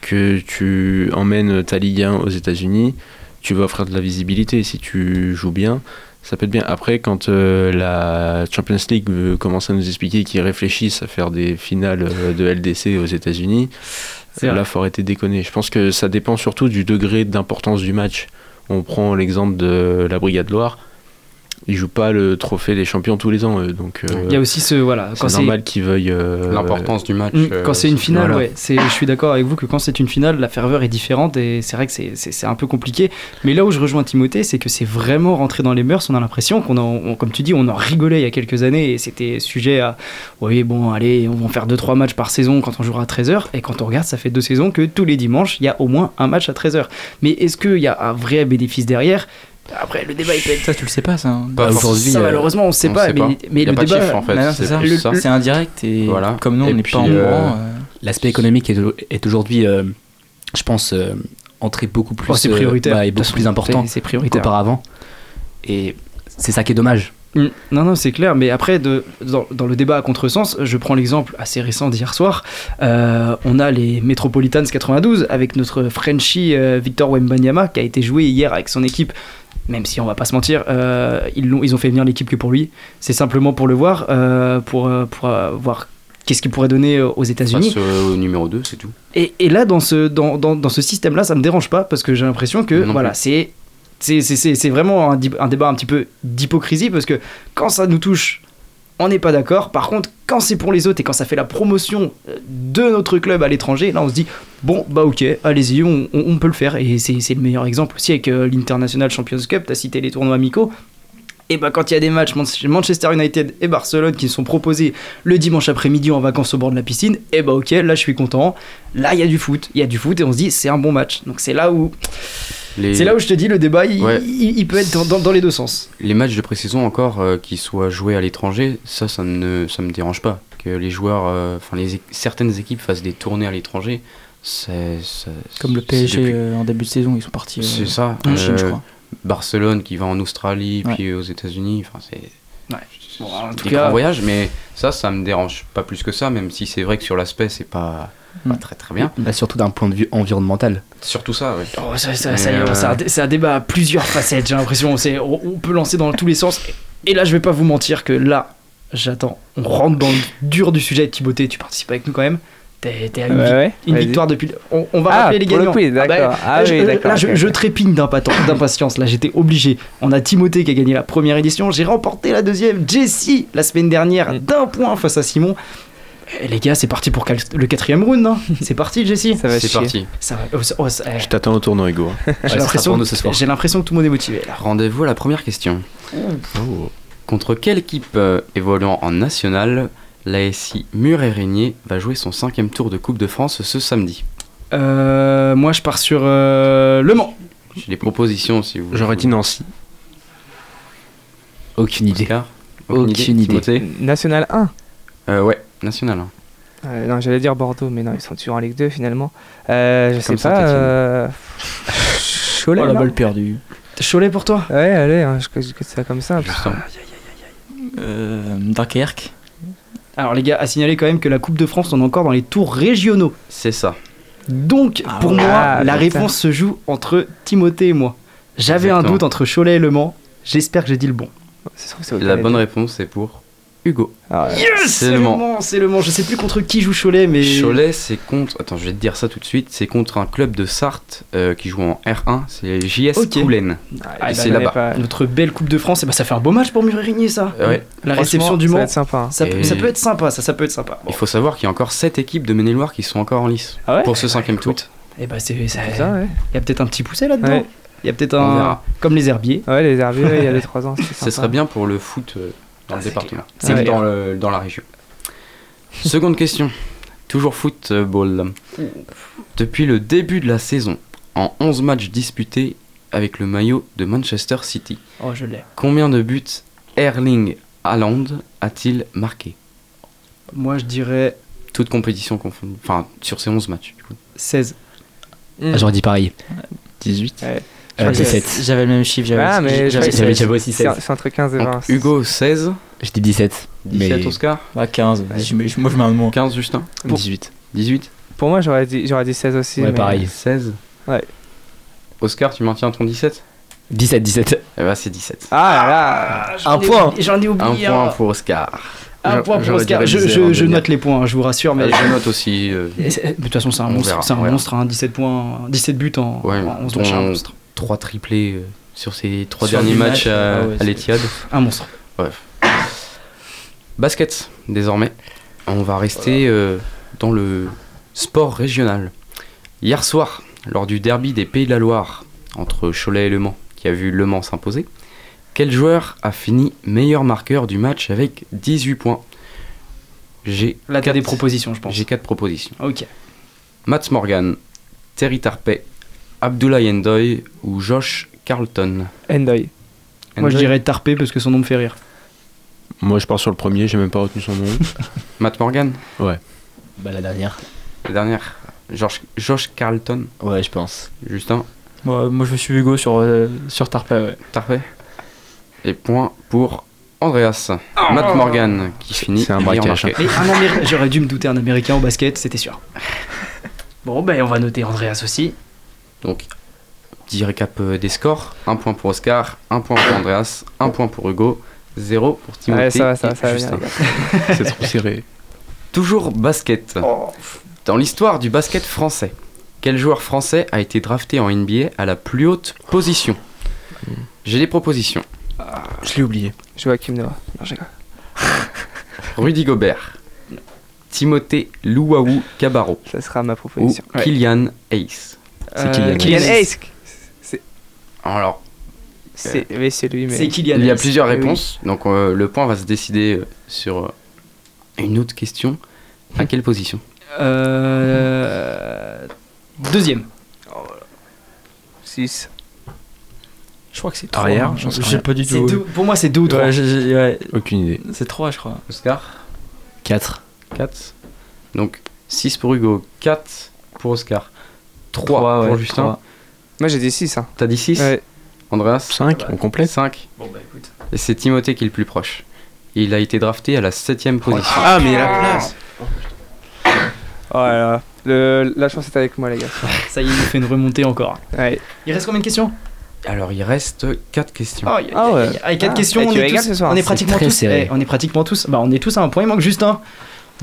[SPEAKER 6] Que tu emmènes ta Ligue 1 aux États-Unis, tu vas offrir de la visibilité. Si tu joues bien, ça peut être bien. Après, quand euh, la Champions League euh, commence à nous expliquer qu'ils réfléchissent à faire des finales euh, de LDC aux États-Unis, là, faut arrêter de déconner. Je pense que ça dépend surtout du degré d'importance du match. On prend l'exemple de la Brigade Loire. Ils jouent pas le trophée des champions tous les ans, eux, donc euh,
[SPEAKER 7] Il y a aussi ce voilà quand
[SPEAKER 6] c'est normal qu'ils veuillent euh,
[SPEAKER 8] L'importance du match.
[SPEAKER 7] Mm,
[SPEAKER 8] euh,
[SPEAKER 7] Quand c'est une finale,
[SPEAKER 6] voilà.
[SPEAKER 7] ouais, c'est, je suis d'accord avec vous que quand c'est une finale, la ferveur est différente et c'est vrai que c'est, un peu compliqué. Mais là où je rejoins Timothée, c'est que c'est vraiment rentré dans les mœurs. On a l'impression qu'on, en, on- comme tu dis, on en rigolait il y a quelques années et c'était sujet à, oui, bon, allez, on va en faire 2-3 matchs par saison quand on jouera à 13h. Et quand on regarde, ça fait deux saisons que tous les dimanches, il y a au moins un match à 13h. Mais est-ce qu'il y a un vrai bénéfice derrière? Après, le débat, il peut être.
[SPEAKER 13] Ça, tu le sais pas, ça. hein.
[SPEAKER 7] Ça,
[SPEAKER 8] aujourd'hui,
[SPEAKER 7] malheureusement, on ne sait
[SPEAKER 8] on
[SPEAKER 7] pas.
[SPEAKER 8] sait
[SPEAKER 7] mais
[SPEAKER 8] pas.
[SPEAKER 7] mais
[SPEAKER 8] Y a
[SPEAKER 7] le
[SPEAKER 8] pas de
[SPEAKER 7] débat.
[SPEAKER 8] chiffre, en fait.
[SPEAKER 13] Bah
[SPEAKER 8] c'est
[SPEAKER 13] indirect et
[SPEAKER 8] Voilà.
[SPEAKER 13] comme nous, on n'est pas en
[SPEAKER 8] euh,
[SPEAKER 13] courant. euh,
[SPEAKER 9] L'aspect économique est, est aujourd'hui, euh, je pense, euh, entré beaucoup plus,
[SPEAKER 7] Oh, c'est
[SPEAKER 9] euh,
[SPEAKER 7] prioritaire.
[SPEAKER 9] bah, et beaucoup plus important qu'auparavant. Et c'est ça qui est dommage.
[SPEAKER 7] Mm. Non, non, c'est clair. Mais après, de, dans, dans le débat à contresens, je prends l'exemple assez récent d'hier soir. Euh, on a les Metropolitans 92 avec notre Frenchie euh, Victor Wembanyama qui a été joué hier avec son équipe même si on va pas se mentir, euh, ils, l'ont- ils ont fait venir l'équipe que pour lui. C'est simplement pour le voir, euh, pour, euh, pour voir qu'est-ce qu'il pourrait donner aux États-Unis.
[SPEAKER 8] Face au numéro 2, c'est tout.
[SPEAKER 7] Et, et là, dans ce, dans, dans, dans ce système-là, ça me dérange pas parce que j'ai l'impression que
[SPEAKER 8] Non
[SPEAKER 7] voilà, c'est c'est- c'est c'est- c'est vraiment un débat un petit peu d'hypocrisie parce que quand ça nous touche, on n'est pas d'accord. Par contre, quand c'est pour les autres et quand ça fait la promotion euh, de notre club à l'étranger, là on se dit bon, bah ok, allez-y, on, peut le faire. Et c'est le meilleur exemple aussi avec euh, l'International Champions Cup. Tu as cité les tournois amicaux. Et bah quand il y a des matchs Man- Manchester United et Barcelone qui sont proposés le dimanche après-midi en vacances au bord de la piscine, et bah ok, là je suis content. Là il y a du foot, il y a du foot et on se dit c'est un bon match. Donc c'est là où
[SPEAKER 8] Les-
[SPEAKER 7] c'est là où je te dis le débat il,
[SPEAKER 8] Ouais.
[SPEAKER 7] il- il peut être dans, dans- dans les deux sens.
[SPEAKER 8] Les matchs de pré-saison encore euh, qui soient joués à l'étranger, ça, ça ne ça me dérange pas. Que les joueurs, euh, enfin les é- certaines équipes fassent des tournées à l'étranger, c'est c'est-
[SPEAKER 13] Comme le PSG
[SPEAKER 8] depuis-
[SPEAKER 13] euh, en début de saison, ils sont partis. euh,
[SPEAKER 8] C'est ça.
[SPEAKER 13] En Chine, je
[SPEAKER 8] euh,
[SPEAKER 13] crois.
[SPEAKER 8] Barcelone qui va en Australie,
[SPEAKER 13] Ouais.
[SPEAKER 8] puis aux États-Unis. Enfin, c'est
[SPEAKER 7] Ouais. Bon, en tout
[SPEAKER 8] des
[SPEAKER 7] cas-
[SPEAKER 8] grands voyages, mais ça, ça me dérange pas plus que ça, même si c'est vrai que sur l'aspect, c'est pas,
[SPEAKER 13] Mm.
[SPEAKER 8] pas très très bien.
[SPEAKER 9] Bah, surtout d'un point de vue environnemental.
[SPEAKER 8] Surtout ça.
[SPEAKER 7] Oh, ça, ça-
[SPEAKER 8] euh,
[SPEAKER 7] c'est un dé- c'est un débat à plusieurs facettes, j'ai l'impression. C'est- On, on peut lancer dans tous les sens. Et là, je vais pas vous mentir que là, j'attends. On rentre dans le dur du sujet. Timothée, tu participes avec nous quand même. T'es t'es à une,
[SPEAKER 10] Ouais,
[SPEAKER 7] vi-
[SPEAKER 10] ouais,
[SPEAKER 7] une
[SPEAKER 10] vas-y.
[SPEAKER 7] victoire depuis. On, on va
[SPEAKER 10] Ah,
[SPEAKER 7] rappeler les
[SPEAKER 10] pour le
[SPEAKER 7] gagnants.
[SPEAKER 10] quiz,
[SPEAKER 7] bah,
[SPEAKER 10] d'accord. Ah
[SPEAKER 7] je-
[SPEAKER 10] oui,
[SPEAKER 7] euh,
[SPEAKER 10] d'accord,
[SPEAKER 7] Là, je, je trépigne d'impatience. d'impatience. Là, j'étais obligé. On a Timothée qui a gagné la première édition. J'ai remporté la deuxième. Jessie, la semaine dernière, d'un point face à Simon. Eh, les gars, c'est parti pour le quatrième round. hein. c'est parti, Jessie.
[SPEAKER 10] Ça va
[SPEAKER 8] C'est
[SPEAKER 10] chier.
[SPEAKER 8] parti.
[SPEAKER 7] Ça va- oh, oh, ça- eh,
[SPEAKER 6] Je t'attends au tournoi, Hugo.
[SPEAKER 7] J'ai l'impression que tout le monde est motivé là.
[SPEAKER 8] Rendez-vous à la première question. Contre quelle équipe euh, évoluant en national l'ASI Mur et Régnier va jouer son cinquième tour de Coupe de France ce samedi?
[SPEAKER 7] Euh, moi, je pars sur euh, Le Mans.
[SPEAKER 8] J'ai des propositions si vous
[SPEAKER 6] J'aurais dit Nancy.
[SPEAKER 9] Aucune idée.
[SPEAKER 8] Oscar
[SPEAKER 9] Aucune idée.
[SPEAKER 10] National 1.
[SPEAKER 8] Euh, Ouais, national. hein.
[SPEAKER 10] Euh, non, j'allais dire Bordeaux, mais non, ils sont toujours en Ligue 2 finalement. Euh, je sais pas. Euh... Cholet,
[SPEAKER 13] Oh la balle perdue.
[SPEAKER 7] Cholet pour toi
[SPEAKER 10] Ouais, allez, hein, je que ça comme ça.
[SPEAKER 13] Euh, Dunkerque.
[SPEAKER 7] Alors les gars, à signaler quand même que la Coupe de France, on est encore dans les tours régionaux.
[SPEAKER 8] C'est ça.
[SPEAKER 7] Donc,
[SPEAKER 13] Ah
[SPEAKER 7] pour
[SPEAKER 13] ouais.
[SPEAKER 7] moi,
[SPEAKER 10] Ah,
[SPEAKER 7] la réponse se joue entre Timothée et moi. J'avais un doute entre Cholet et Le Mans. J'espère que j'ai dit le bon.
[SPEAKER 8] La bonne réponse est pour Hugo.
[SPEAKER 10] Ah.
[SPEAKER 7] Yes
[SPEAKER 8] C'est Le Mans.
[SPEAKER 7] C'est Le Mans. Je sais plus contre qui joue Cholet, mais.
[SPEAKER 8] Cholet, c'est contre. Attends, je vais te dire ça tout de suite. C'est contre un club de Sarthe euh, qui joue en R1. C'est JS
[SPEAKER 7] Ok.
[SPEAKER 8] Coulennes.
[SPEAKER 7] Ah,
[SPEAKER 8] Et
[SPEAKER 7] bah,
[SPEAKER 8] c'est là-bas.
[SPEAKER 10] pas-
[SPEAKER 7] Notre belle Coupe de France, et bah, ça fait un beau match pour Muré-Rigné, ça.
[SPEAKER 8] Ouais.
[SPEAKER 7] La réception du
[SPEAKER 10] Ça
[SPEAKER 7] Mans.
[SPEAKER 10] être sympa. hein.
[SPEAKER 7] Ça, peut-
[SPEAKER 8] Et-
[SPEAKER 7] ça peut être sympa, ça, ça peut être sympa.
[SPEAKER 8] Il faut savoir qu'il y a encore 7 équipes de Maine-et-Loire qui sont encore en lice
[SPEAKER 10] Ah ouais?
[SPEAKER 8] pour ce cinquième tour.
[SPEAKER 7] Et bah, c'est. ça-
[SPEAKER 10] ça, ouais.
[SPEAKER 7] Il y a peut-être un petit poussé là-dedans.
[SPEAKER 10] Ouais.
[SPEAKER 7] Il y a peut-être un. Comme les herbiers.
[SPEAKER 10] Ouais, les herbiers, il y a 2-3 ans. c'était
[SPEAKER 8] Ce
[SPEAKER 10] sympa.
[SPEAKER 8] serait bien pour le foot euh, dans
[SPEAKER 7] Ah,
[SPEAKER 8] le
[SPEAKER 7] c'est
[SPEAKER 8] département. Même dans, le- dans la région. Seconde question. Toujours football. Depuis le début de la saison, en 11 matchs disputés avec le maillot de Manchester City,
[SPEAKER 7] Oh, je l'ai.
[SPEAKER 8] combien de buts Erling Haaland a-t-il marqué
[SPEAKER 7] Moi, je dirais
[SPEAKER 8] Toute compétition confondue. Enfin, sur ces 11 matchs. Du coup.
[SPEAKER 7] 16.
[SPEAKER 10] Mm.
[SPEAKER 9] Ah, J'aurais dit pareil.
[SPEAKER 6] 18.
[SPEAKER 10] Ouais.
[SPEAKER 9] Euh,
[SPEAKER 10] crois que
[SPEAKER 9] 17.
[SPEAKER 13] J'avais le même chiffre. J'avais
[SPEAKER 10] Ah, mais
[SPEAKER 13] j'avais-
[SPEAKER 9] aussi
[SPEAKER 10] C'est
[SPEAKER 9] 16.
[SPEAKER 10] c'est entre 15 et
[SPEAKER 8] Donc,
[SPEAKER 10] 20.
[SPEAKER 8] Hugo 16,
[SPEAKER 9] Je dis 17.
[SPEAKER 8] 17
[SPEAKER 9] mais...
[SPEAKER 8] Oscar,
[SPEAKER 13] Bah, 15. Je mets- moi, je mets un mot.
[SPEAKER 8] 15 Justin,
[SPEAKER 10] Pour-
[SPEAKER 6] 18.
[SPEAKER 8] 18,
[SPEAKER 10] Pour moi, j'aurais dit, j'aurais dit 16 aussi.
[SPEAKER 9] Ouais,
[SPEAKER 10] mais-
[SPEAKER 9] pareil.
[SPEAKER 8] 16.
[SPEAKER 10] Ouais.
[SPEAKER 8] Oscar, tu maintiens ton 17
[SPEAKER 9] 17, 17.
[SPEAKER 8] Eh ben c'est 17.
[SPEAKER 10] Ah là là
[SPEAKER 7] J'en
[SPEAKER 9] Un
[SPEAKER 7] ai
[SPEAKER 9] point.
[SPEAKER 7] oublié- J'en ai
[SPEAKER 8] Un
[SPEAKER 7] oublié
[SPEAKER 8] point
[SPEAKER 7] un.
[SPEAKER 8] pour Oscar.
[SPEAKER 7] Un point pour Oscar. Je, je- je note les points, hein, je vous rassure. Mais
[SPEAKER 8] Mais je note aussi. euh,
[SPEAKER 7] de toute façon, c'est un
[SPEAKER 8] On
[SPEAKER 7] monstre.
[SPEAKER 8] verra,
[SPEAKER 7] C'est un
[SPEAKER 8] verra.
[SPEAKER 7] monstre, hein, 17 points, 17 buts en,
[SPEAKER 8] Ouais,
[SPEAKER 7] en 11
[SPEAKER 8] dont
[SPEAKER 7] matchs. Un monstre.
[SPEAKER 8] 3 triplés euh, sur ces 3
[SPEAKER 13] Sur
[SPEAKER 8] derniers matchs à,
[SPEAKER 13] ah ouais,
[SPEAKER 8] à
[SPEAKER 13] c'est-
[SPEAKER 8] l'Etihad.
[SPEAKER 7] Un monstre.
[SPEAKER 8] Basket, désormais. On va rester euh, dans le sport régional. Hier soir, lors du derby des Pays de la Loire, entre Cholet et Le Mans, qui a vu Le Mans s'imposer, quel joueur a fini meilleur marqueur du match avec 18 points? J'ai
[SPEAKER 7] Là,
[SPEAKER 8] quatre-
[SPEAKER 7] des propositions, je pense.
[SPEAKER 8] J'ai 4 propositions.
[SPEAKER 7] Ok.
[SPEAKER 8] Mats Morgan, Terry Tarpey, Abdoulaye Endoy ou Josh Carlton?
[SPEAKER 10] Endoy.
[SPEAKER 7] Moi, je dirais Tarpé parce que son nom me fait rire.
[SPEAKER 6] Moi, je pars sur le premier, j'ai même pas retenu son nom.
[SPEAKER 8] Matt Morgan,
[SPEAKER 6] Ouais.
[SPEAKER 9] Bah, la dernière.
[SPEAKER 8] la dernière. Josh, Josh Carlton,
[SPEAKER 9] Ouais, je pense.
[SPEAKER 8] Justin,
[SPEAKER 13] Moi, moi, je suis Hugo sur, euh, sur Tarpey. Ouais.
[SPEAKER 8] Tarpey. Et point pour Andreas. Matt Morgan qui finit.
[SPEAKER 6] C'est un braquage,
[SPEAKER 7] j'aurais dû me douter un américain au basket, c'était sûr. Bon, ben on va noter Andreas aussi.
[SPEAKER 8] Donc, petit récap euh, des scores. Un point pour Oscar, un point pour Andreas, un point pour Hugo, zéro pour Timothée
[SPEAKER 10] Ouais, ça va, ça va, ça va
[SPEAKER 8] Justin.
[SPEAKER 10] bien,
[SPEAKER 6] C'est trop serré.
[SPEAKER 8] Toujours basket.
[SPEAKER 10] Oh.
[SPEAKER 8] Dans l'histoire du basket français, quel joueur français a été drafté en NBA à la plus haute position? J'ai des propositions.
[SPEAKER 6] Je l'ai oublié.
[SPEAKER 10] Joachim Noah. Non.
[SPEAKER 8] Rudy Gobert, Timothée Louaou Cabarro
[SPEAKER 10] Ça sera ma
[SPEAKER 8] ou
[SPEAKER 10] proposition. Ouais.
[SPEAKER 8] Kylian Ace.
[SPEAKER 6] C'est Kylian
[SPEAKER 10] Kylian
[SPEAKER 6] Hayes.
[SPEAKER 10] Hayes.
[SPEAKER 8] Alors,
[SPEAKER 10] C'est oui, c'est lui, mais.
[SPEAKER 7] C'est Kylian
[SPEAKER 8] il y a plusieurs
[SPEAKER 10] Oui.
[SPEAKER 8] réponses, donc euh, le point va se décider euh, sur euh, une autre question. À quelle position
[SPEAKER 7] Euh, Deuxième.
[SPEAKER 10] 6.
[SPEAKER 13] Je crois que c'est 3.
[SPEAKER 6] Arrière, j'en sais
[SPEAKER 13] Je sais
[SPEAKER 6] rien.
[SPEAKER 13] pas du
[SPEAKER 7] C'est
[SPEAKER 13] tout.
[SPEAKER 7] deux- Pour moi, c'est deux ou trois.
[SPEAKER 13] Ouais, j'ai- j'ai- ouais.
[SPEAKER 6] Aucune idée.
[SPEAKER 13] C'est 3, je crois.
[SPEAKER 8] Oscar
[SPEAKER 9] 4.
[SPEAKER 8] 4. Donc 6 pour Hugo, 4 pour Oscar, 3
[SPEAKER 13] Trois,
[SPEAKER 8] pour
[SPEAKER 13] ouais,
[SPEAKER 8] Justin.
[SPEAKER 10] Moi j'ai dit 6. Hein.
[SPEAKER 8] T'as dit 6
[SPEAKER 10] Ouais.
[SPEAKER 8] Andreas
[SPEAKER 6] 5, on complète
[SPEAKER 8] 5.
[SPEAKER 7] Bon, bah écoute.
[SPEAKER 8] Et c'est Timothée qui est le plus proche. Il a été drafté à la 7ème position.
[SPEAKER 6] Ah, mais la place
[SPEAKER 10] Oh là là. Le, la chance est avec moi, les gars.
[SPEAKER 7] Ça y est, il nous fait une remontée encore.
[SPEAKER 10] Ouais.
[SPEAKER 7] Il reste combien de questions?
[SPEAKER 8] Alors il reste 4 questions.
[SPEAKER 7] Oh, y a-
[SPEAKER 10] Ah
[SPEAKER 7] a-
[SPEAKER 10] ouais.
[SPEAKER 7] y a- Avec 4
[SPEAKER 10] Ah.
[SPEAKER 7] questions,
[SPEAKER 10] Eh,
[SPEAKER 7] on
[SPEAKER 10] tu
[SPEAKER 7] est, tous,
[SPEAKER 10] ce soir.
[SPEAKER 7] on est pratiquement tous.
[SPEAKER 9] serré.
[SPEAKER 7] eh, on est pratiquement tous. Bah, on est tous à un point. Il manque juste un.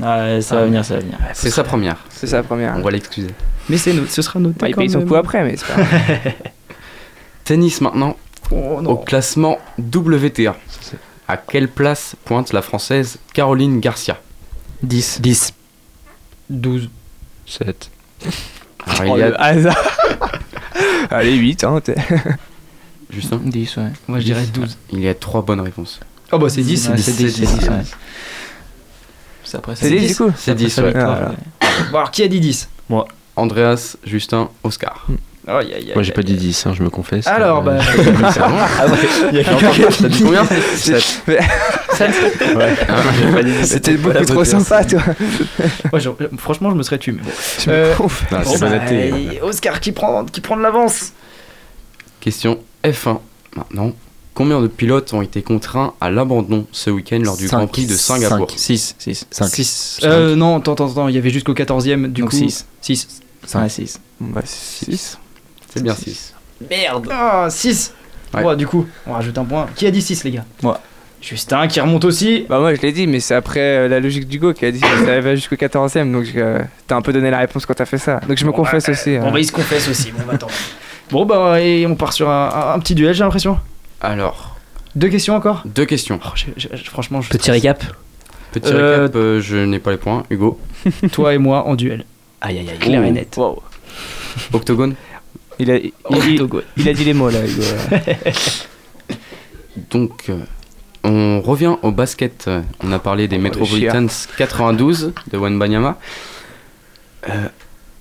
[SPEAKER 13] Ouais, ça va
[SPEAKER 7] Ah.
[SPEAKER 13] venir, ça va venir.
[SPEAKER 8] C'est sa première.
[SPEAKER 10] C'est la première.
[SPEAKER 8] On va l'excuser.
[SPEAKER 7] Mais c'est ce sera noté.
[SPEAKER 10] Bah, il paye son coup après, mais c'est pas grave.
[SPEAKER 8] Tennis maintenant.
[SPEAKER 7] Oh
[SPEAKER 8] Au classement WTA. À quelle place pointe la française Caroline Garcia?
[SPEAKER 13] 10.
[SPEAKER 9] 10.
[SPEAKER 7] 12.
[SPEAKER 6] 7.
[SPEAKER 8] Alors,
[SPEAKER 10] Oh,
[SPEAKER 8] il y a
[SPEAKER 10] le hasard. Allez, 8. Hein,
[SPEAKER 8] Justin?
[SPEAKER 13] 10, ouais.
[SPEAKER 7] Moi, je dirais 12.
[SPEAKER 8] Il y a 3 bonnes réponses.
[SPEAKER 7] Oh, bah, c'est 10.
[SPEAKER 13] Ouais,
[SPEAKER 7] c'est
[SPEAKER 13] c'est 10, c'est 10, ouais. C'est après,
[SPEAKER 10] C'est 10 du coup
[SPEAKER 8] C'est 10,
[SPEAKER 13] ça,
[SPEAKER 8] ouais.
[SPEAKER 10] Ah.
[SPEAKER 7] Bon, alors, qui a dit 10
[SPEAKER 8] Andreas, Justin, Oscar.
[SPEAKER 7] Oh, y a- y a-
[SPEAKER 6] Moi, j'ai pas dit 10, hein, je me confesse.
[SPEAKER 7] Alors,
[SPEAKER 6] Euh,
[SPEAKER 7] bah.
[SPEAKER 8] C'est bon
[SPEAKER 10] Ah.
[SPEAKER 7] Il y a quelqu'un qui
[SPEAKER 8] T'as dit combien?
[SPEAKER 6] 7.
[SPEAKER 8] Ouais.
[SPEAKER 10] C'était beaucoup trop sympa, toi.
[SPEAKER 7] Ouais, je- franchement, je me serais tué. Mais bon.
[SPEAKER 10] Tu me
[SPEAKER 7] Euh,
[SPEAKER 10] conf-
[SPEAKER 6] Ah,
[SPEAKER 7] Bon,
[SPEAKER 6] c'est
[SPEAKER 7] bah, et Oscar qui prend, qui prend de l'avance?
[SPEAKER 8] Question F1 maintenant. Combien de pilotes ont été contraints à l'abandon ce week-end lors du
[SPEAKER 9] Cinq.
[SPEAKER 8] Grand Prix de Singapour
[SPEAKER 13] 6, 6.
[SPEAKER 9] 5.
[SPEAKER 7] 6. Euh, non, attends, attends, attends, il y avait jusqu'au 14ème, du
[SPEAKER 13] Donc
[SPEAKER 7] coup.
[SPEAKER 13] six.
[SPEAKER 7] 6.
[SPEAKER 13] Ouais, 6.
[SPEAKER 10] Bah, 6.
[SPEAKER 8] C'est bien 6.
[SPEAKER 7] Merde Ah, 6
[SPEAKER 8] Ouais.
[SPEAKER 7] Bon, du coup, on rajoute un point. Qui a dit 6, les gars?
[SPEAKER 13] Moi.
[SPEAKER 7] Justin qui remonte aussi.
[SPEAKER 10] Bah, moi je l'ai dit, mais c'est après euh, la logique du go qui a dit que ça va jusqu'au 14ème. Donc euh, t'as un peu donné la réponse quand t'as fait ça. Donc je me
[SPEAKER 7] Bon,
[SPEAKER 10] confesse
[SPEAKER 7] bah,
[SPEAKER 10] aussi.
[SPEAKER 7] Bon,
[SPEAKER 10] hein.
[SPEAKER 7] bah, il se confesse aussi. Bon, bah, attends. Bon, bah, et on part sur un, un- un petit duel, j'ai l'impression.
[SPEAKER 8] Alors,
[SPEAKER 7] Deux questions encore
[SPEAKER 8] deux questions.
[SPEAKER 7] Oh, Franchement, je
[SPEAKER 9] Petit récap.
[SPEAKER 8] Petit
[SPEAKER 7] Euh,
[SPEAKER 8] récap, euh, je n'ai pas les points. Hugo,
[SPEAKER 7] Toi et moi en duel.
[SPEAKER 9] Aïe aïe aïe.
[SPEAKER 7] Clair et
[SPEAKER 8] Oh.
[SPEAKER 7] net.
[SPEAKER 10] Wow.
[SPEAKER 8] Octogone.
[SPEAKER 10] Il a, il, il-
[SPEAKER 7] Togo.
[SPEAKER 10] il a dit les mots là. Hugo.
[SPEAKER 8] Donc, euh, on revient au basket. Euh, On a parlé des
[SPEAKER 10] Oh,
[SPEAKER 8] Metropolitans 92 de Wenbanyama.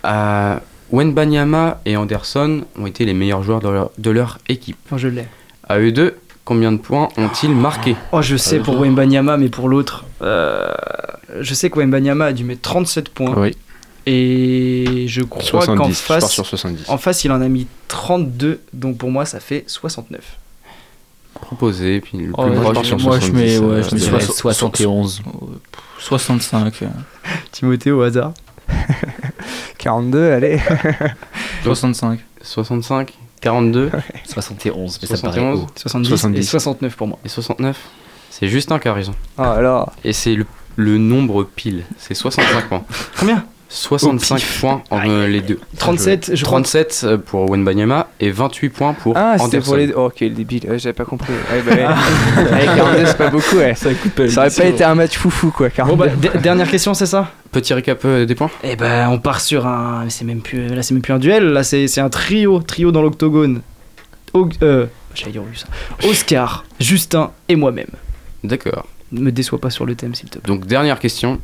[SPEAKER 8] Euh, Wenbanyama et Anderson ont été les meilleurs joueurs de leur, de leur équipe.
[SPEAKER 7] Oh, je l'ai.
[SPEAKER 8] À eux deux, combien de points ont-ils marqué
[SPEAKER 7] Oh, je sais pour Wembanyama, mais pour l'autre, euh, je sais que Wembanyama a dû mettre 37 points.
[SPEAKER 6] Oui,
[SPEAKER 7] Et je crois
[SPEAKER 6] 70.
[SPEAKER 7] qu'en face,
[SPEAKER 6] sur 70.
[SPEAKER 7] en face, il en a mis 32. Donc pour moi, ça fait 69.
[SPEAKER 8] Proposé, puis le
[SPEAKER 13] Oh,
[SPEAKER 8] plus proche.
[SPEAKER 6] je pars sur
[SPEAKER 13] moi, je mets,
[SPEAKER 6] 70,
[SPEAKER 13] ouais,
[SPEAKER 6] euh,
[SPEAKER 13] je mets
[SPEAKER 9] dirais
[SPEAKER 13] soix-
[SPEAKER 9] 71.
[SPEAKER 13] 65. euh,
[SPEAKER 7] Timothée au hasard.
[SPEAKER 10] 42, allez.
[SPEAKER 13] 65.
[SPEAKER 8] 65, 42
[SPEAKER 9] 71. Mais ça me paraît
[SPEAKER 8] 71.
[SPEAKER 9] haut.
[SPEAKER 7] 70,
[SPEAKER 6] 70.
[SPEAKER 7] et 69 pour moi.
[SPEAKER 8] et 69. C'est Justin qui a raison.
[SPEAKER 10] Oh alors.
[SPEAKER 8] Et c'est le, le nombre pile. C'est 65 points.
[SPEAKER 7] Combien?
[SPEAKER 8] 65 points en euh, les deux.
[SPEAKER 7] 37, je crois.
[SPEAKER 8] 37 euh, pour Wenbanyama et 28 points pour
[SPEAKER 10] Ah, c'était
[SPEAKER 8] Anderson.
[SPEAKER 10] pour les. Oh, quel débile. Ouais, J'avais pas compris. Ouais, bah, ouais. Avec 42, c'est pas beaucoup, ouais. Ça, aurait pas été un match foufou, quoi.
[SPEAKER 7] Bon,
[SPEAKER 10] 42.
[SPEAKER 7] bah, dernière question, c'est ça?
[SPEAKER 8] Petit récap euh, des points?
[SPEAKER 7] Eh ben, on part sur un. C'est même plus. Là, c'est même plus un duel. Là, c'est c'est un trio. Trio dans l'octogone. O- euh, J'allais dire ça. Oscar, Justin et moi-même.
[SPEAKER 8] D'accord.
[SPEAKER 7] Ne me déçois pas sur le thème, s'il te plaît.
[SPEAKER 8] Donc dernière question.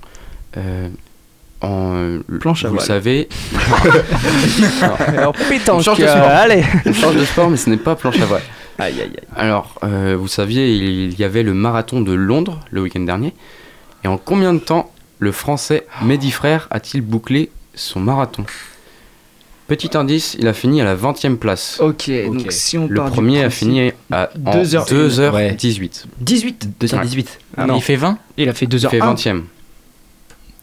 [SPEAKER 8] En, euh,
[SPEAKER 7] Planche à
[SPEAKER 8] vous le
[SPEAKER 7] voile.
[SPEAKER 8] savez.
[SPEAKER 10] Alors, pétanque,
[SPEAKER 8] change de
[SPEAKER 10] euh,
[SPEAKER 8] sport.
[SPEAKER 10] allez.
[SPEAKER 8] On change de sport, mais ce n'est pas planche à voile.
[SPEAKER 7] Aïe, aïe, aïe.
[SPEAKER 8] Alors, euh, vous saviez, il y avait le marathon de Londres le week-end dernier. Et en combien de temps le français Mehdi Frère a-t-il bouclé son marathon? Petit indice, il a fini à la 20e place.
[SPEAKER 7] Ok, donc si on
[SPEAKER 8] Le
[SPEAKER 7] part du
[SPEAKER 8] premier a
[SPEAKER 7] principe-
[SPEAKER 8] fini à en
[SPEAKER 7] Deux heures-
[SPEAKER 8] 2h18.
[SPEAKER 7] 18
[SPEAKER 9] 2h18.
[SPEAKER 7] Ah non.
[SPEAKER 13] Il fait 20
[SPEAKER 7] Il a fait 2
[SPEAKER 8] Il fait 20e.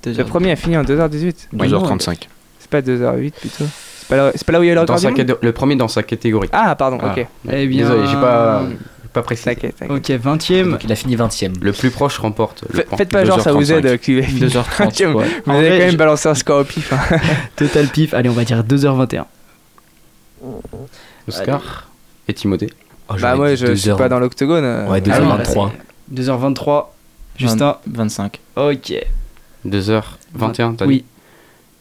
[SPEAKER 10] Le premier a fini en 2h18.
[SPEAKER 7] Ouais,
[SPEAKER 6] 2h35.
[SPEAKER 10] C'est pas 2h08 plutôt C'est pas, là- c'est pas là où il y a le record du monde
[SPEAKER 8] Le premier dans sa catégorie.
[SPEAKER 10] Ah, pardon,
[SPEAKER 8] Ah.
[SPEAKER 10] ok.
[SPEAKER 7] Eh bien-
[SPEAKER 8] Désolé, j'ai pas, j'ai pas précisé.
[SPEAKER 10] T'inquiète, t'inquiète.
[SPEAKER 7] Ok, 20ème.
[SPEAKER 9] Donc il a fini 20ème.
[SPEAKER 8] Le plus proche remporte. le
[SPEAKER 10] Faites- pas genre ça vous
[SPEAKER 8] 2h35.
[SPEAKER 10] aide, QV.
[SPEAKER 13] 2h30,
[SPEAKER 10] Tiens,
[SPEAKER 13] ouais.
[SPEAKER 10] Vous
[SPEAKER 7] En
[SPEAKER 10] avez
[SPEAKER 7] vrai,
[SPEAKER 10] quand même
[SPEAKER 7] je-
[SPEAKER 10] balancé un score au pif. hein.
[SPEAKER 7] Total pif, allez, on va dire 2h21.
[SPEAKER 8] Oscar et Timothée.
[SPEAKER 9] Oh,
[SPEAKER 10] Bah, moi,
[SPEAKER 9] dit
[SPEAKER 10] je suis
[SPEAKER 9] 2h.
[SPEAKER 10] pas dans l'octogone. euh.
[SPEAKER 9] Ouais,
[SPEAKER 7] Ah oui, là,
[SPEAKER 9] 2h23.
[SPEAKER 7] c'est 2h23. Justin.
[SPEAKER 13] 25.
[SPEAKER 7] Ok.
[SPEAKER 8] 2h21, t'as
[SPEAKER 7] Oui.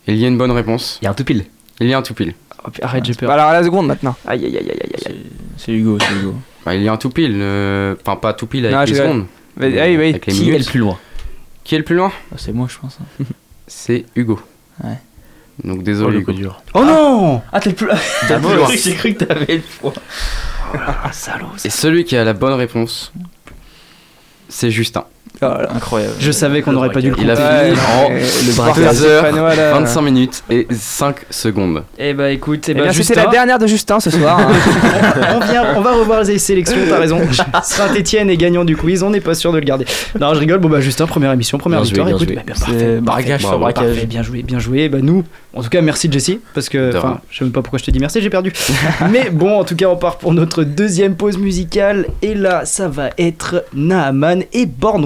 [SPEAKER 8] dit Il y a une bonne réponse.
[SPEAKER 9] Il y a un tout pile.
[SPEAKER 8] Il y a un tout pile.
[SPEAKER 7] Oh, arrête, j'ai peur.
[SPEAKER 10] Bah, alors à la seconde maintenant.
[SPEAKER 7] Aïe, aïe, aïe, aïe, aïe, aïe.
[SPEAKER 13] C'est Hugo, c'est Hugo.
[SPEAKER 8] Bah, il y a un tout pile. euh, Enfin, pas tout pile avec
[SPEAKER 10] Non,
[SPEAKER 8] les
[SPEAKER 10] je rigole.
[SPEAKER 8] secondes.
[SPEAKER 10] Vas-y,
[SPEAKER 8] mais
[SPEAKER 10] allez, vas-y.
[SPEAKER 8] avec les
[SPEAKER 9] Qui est
[SPEAKER 8] minutes.
[SPEAKER 9] le plus loin
[SPEAKER 8] Qui est le plus loin?
[SPEAKER 13] Ah, c'est moi, je pense. hein.
[SPEAKER 8] C'est Hugo.
[SPEAKER 13] Ouais.
[SPEAKER 8] Donc
[SPEAKER 6] Oh,
[SPEAKER 8] désolé
[SPEAKER 6] le
[SPEAKER 8] Hugo.
[SPEAKER 6] dur.
[SPEAKER 7] Oh non
[SPEAKER 13] Ah, t'es le plus.
[SPEAKER 8] T'as
[SPEAKER 13] J'ai
[SPEAKER 8] plus loin.
[SPEAKER 13] J'ai cru que t'avais le poids.
[SPEAKER 7] Ah, salaud.
[SPEAKER 8] Et celui qui a la bonne réponse, c'est Justin.
[SPEAKER 10] Là.
[SPEAKER 13] Incroyable.
[SPEAKER 7] Je savais qu'on n'aurait pas dû le
[SPEAKER 8] Il a
[SPEAKER 7] compter.
[SPEAKER 8] fini en
[SPEAKER 10] le
[SPEAKER 8] le
[SPEAKER 10] braquage
[SPEAKER 8] 2 heures,
[SPEAKER 10] Stéphanois, là.
[SPEAKER 8] 25 minutes et 5 secondes.
[SPEAKER 7] Eh bah écoute, eh
[SPEAKER 10] Eh
[SPEAKER 7] bah,
[SPEAKER 10] bien, c'était la dernière de Justin ce soir. hein.
[SPEAKER 7] on, vient, on va revoir les sélections, t'as raison. Saint-Etienne est gagnant du quiz, on n'est pas sûr de le garder. Non, je rigole, bon bah Justin, première émission, première
[SPEAKER 9] Bien joué,
[SPEAKER 7] victoire.
[SPEAKER 9] bien
[SPEAKER 7] écoute,
[SPEAKER 9] joué.
[SPEAKER 7] bah, bien,
[SPEAKER 13] C'est
[SPEAKER 7] parfait,
[SPEAKER 13] braquage sur
[SPEAKER 8] bravo.
[SPEAKER 13] braquage.
[SPEAKER 7] Parfait, bien joué, bien joué. Bah nous, en tout cas, merci Jessie, parce que, enfin, je sais même pas pourquoi je te dis merci, j'ai perdu. Mais bon, en tout cas, on part pour notre deuxième pause musicale, et là, ça va être Naaman et Born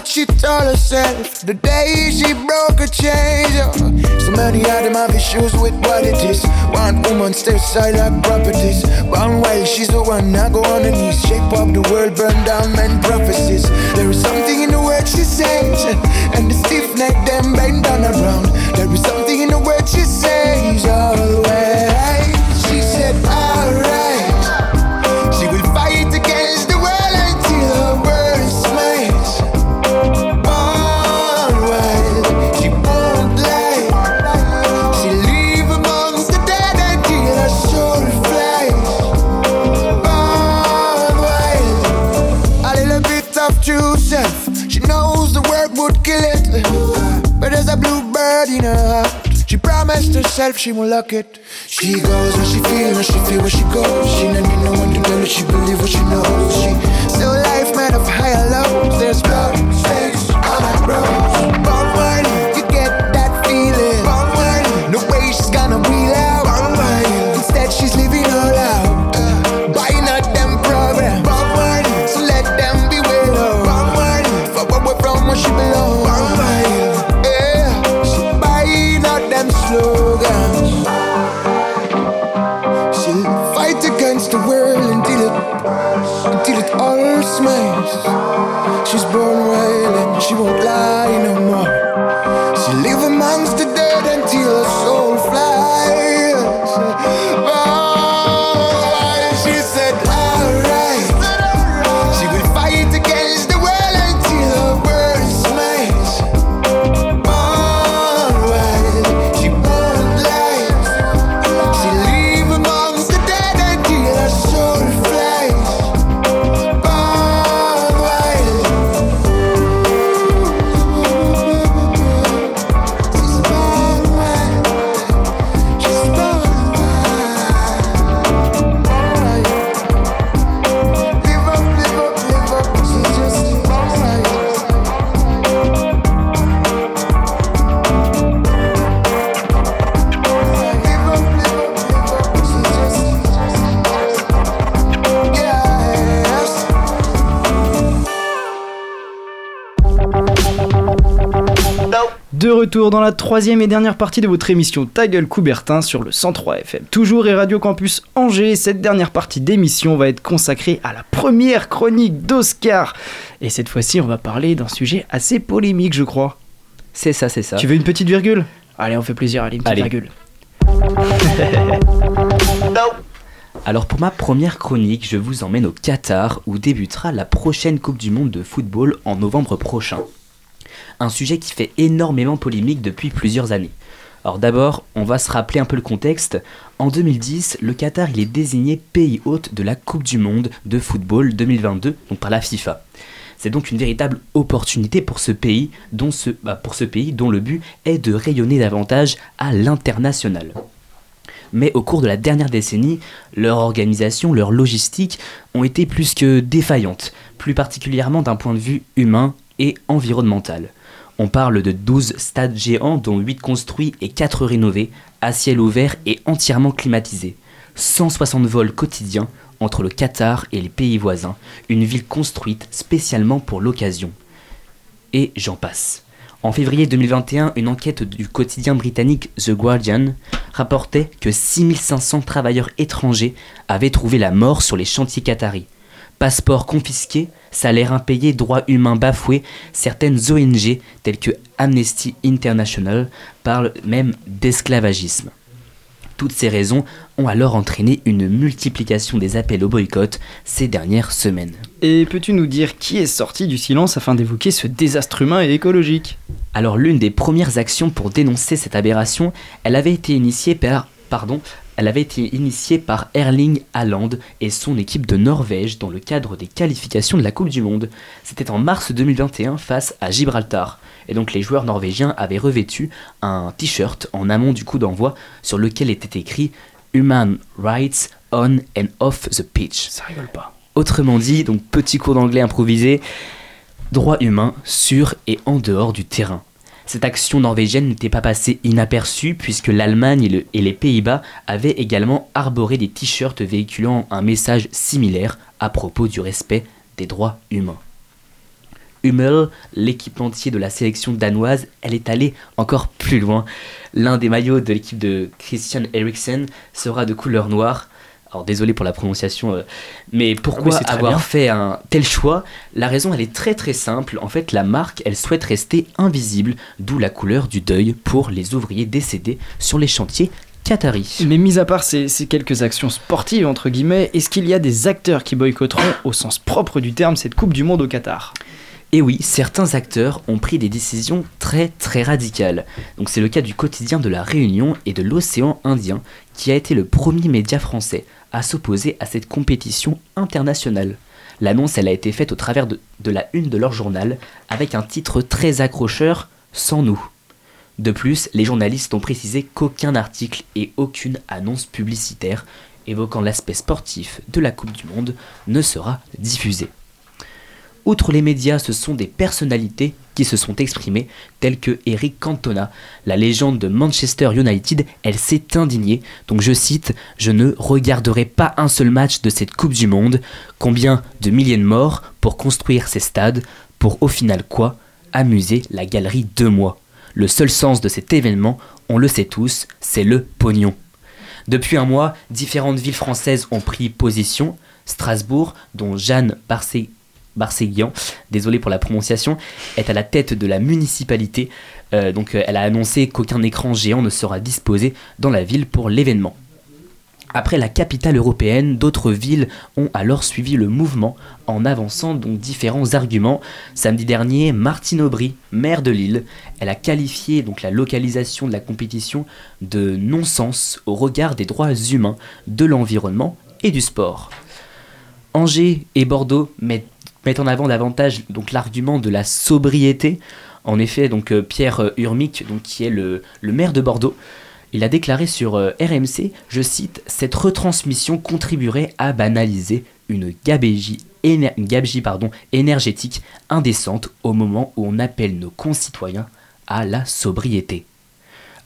[SPEAKER 14] What she told herself the day she broke a chain. Uh, so many of them have issues with what it is. One woman stays side like properties. One while she's the one I go on her. Shape up the world, burn down men prophecies. There is something in the word she says, uh, and the stiff neck them bend down around. There is something in the word she says always. Bluebird in her heart. She promised herself she won't lock it. She goes where she feel, where she feel, where she goes. She don't need no one to tell her she believe what she knows. She still life made of higher lows. There's blood, sex, all that bros.
[SPEAKER 7] Retour dans la troisième et dernière partie de votre émission Ta gueule Coubertin sur le 103 FM. Toujours et Radio Campus Angers, cette dernière partie d'émission va être consacrée à la première chronique d'Oscar. Et cette fois-ci, on va parler d'un sujet assez polémique, je crois.
[SPEAKER 9] C'est ça, c'est ça.
[SPEAKER 7] Tu veux une petite virgule? Allez, on fait plaisir, allez, une petite
[SPEAKER 9] Allez.
[SPEAKER 7] virgule.
[SPEAKER 9] Alors pour ma première chronique, je vous emmène au Qatar où débutera la prochaine Coupe du Monde de football en novembre prochain. Un sujet qui fait énormément polémique depuis plusieurs années. Alors d'abord, on va se rappeler un peu le contexte. En 2010, le Qatar est désigné pays hôte de la Coupe du Monde de football 2022, donc par la FIFA. C'est donc une véritable opportunité bah, pour ce pays dont le but est de rayonner davantage à l'international. Mais au cours de la dernière décennie, leur organisation, leur logistique ont été plus que défaillantes, plus particulièrement d'un point de vue humain et environnemental. On parle de 12 stades géants dont 8 construits et 4 rénovés, à ciel ouvert et entièrement climatisés. 160 vols quotidiens entre le Qatar et les pays voisins, une ville construite spécialement pour l'occasion. Et j'en passe. En février 2021, une enquête du quotidien britannique The Guardian rapportait que 6500 travailleurs étrangers avaient trouvé la mort sur les chantiers qataris. Passeports confisqués, salaires impayés, droits humains bafoués, certaines ONG telles que Amnesty International parlent même d'esclavagisme. Toutes ces raisons ont alors entraîné une multiplication des appels au boycott ces dernières semaines.
[SPEAKER 7] Et peux-tu nous dire qui est sorti du silence afin d'évoquer ce désastre humain et écologique?
[SPEAKER 9] Alors l'une des premières actions pour dénoncer cette aberration, elle avait été initiée par, pardon, elle avait été initiée par Erling Haaland et son équipe de Norvège dans le cadre des qualifications de la Coupe du Monde. C'était en mars 2021 face à Gibraltar. Et donc les joueurs norvégiens avaient revêtu un t-shirt en amont du coup d'envoi sur lequel était écrit Human Rights on and off the pitch.
[SPEAKER 7] Ça rigole pas.
[SPEAKER 9] Autrement dit, donc petit cours d'anglais improvisé, droit humain sur et en dehors du terrain. Cette action norvégienne n'était pas passée inaperçue puisque l'Allemagne et, le- et les Pays-Bas avaient également arboré des t-shirts véhiculant un message similaire à propos du respect des droits humains. Hummel, l'équipementier de la sélection danoise, elle est allée encore plus loin. L'un des maillots de l'équipe de Christian Eriksen sera de couleur noire. Alors désolé pour la prononciation, euh, mais pourquoi
[SPEAKER 7] c'est très
[SPEAKER 9] avoir fait un tel choix? La raison elle est très très simple. En fait la marque elle souhaite rester invisible, d'où la couleur du deuil pour les ouvriers décédés sur les chantiers qataris.
[SPEAKER 7] Mais mis à part ces, ces quelques actions sportives, entre guillemets, est-ce qu'il y a des acteurs qui boycotteront, au sens propre du terme, cette Coupe du Monde au Qatar?
[SPEAKER 9] Et oui, certains acteurs ont pris des décisions très très radicales. Donc c'est le cas du quotidien de la Réunion et de l'océan Indien, qui a été le premier média français à s'opposer à cette compétition internationale. L'annonce, elle a été faite au travers de, la une de leur journal, avec un titre très accrocheur, Sans nous. De plus, les journalistes ont précisé qu'aucun article et aucune annonce publicitaire évoquant l'aspect sportif de la Coupe du Monde ne sera diffusé. Outre les médias, ce sont des personnalités qui se sont exprimées, telles que Eric Cantona, la légende de Manchester United, elle s'est indignée. Donc je cite, Je ne regarderai pas un seul match de cette Coupe du Monde. Combien de milliers de morts pour construire ces stades Pour au final quoi? Amuser la galerie de moi. Le seul sens de cet événement, on le sait tous, c'est le pognon. Depuis un mois, différentes villes françaises ont pris position. Strasbourg, dont Jeanne Barcé- Barséguian, désolé pour la prononciation, est à la tête de la municipalité. Euh, donc euh, elle a annoncé qu'aucun écran géant ne sera disposé dans la ville pour l'événement. Après la capitale européenne, d'autres villes ont alors suivi le mouvement en avançant donc différents arguments. Samedi dernier, Martine Aubry, maire de Lille, elle a qualifié donc la localisation de la compétition de non-sens au regard des droits humains, de l'environnement et du sport. Angers et Bordeaux mettent, mettent en avant davantage donc l'argument de la sobriété. En effet, donc euh, Pierre euh, Urmic, donc qui est le, maire de Bordeaux, il a déclaré sur euh, RMC, je cite, cette retransmission contribuerait à banaliser une gabegie, pardon, énergétique indécente au moment où on appelle nos concitoyens à la sobriété.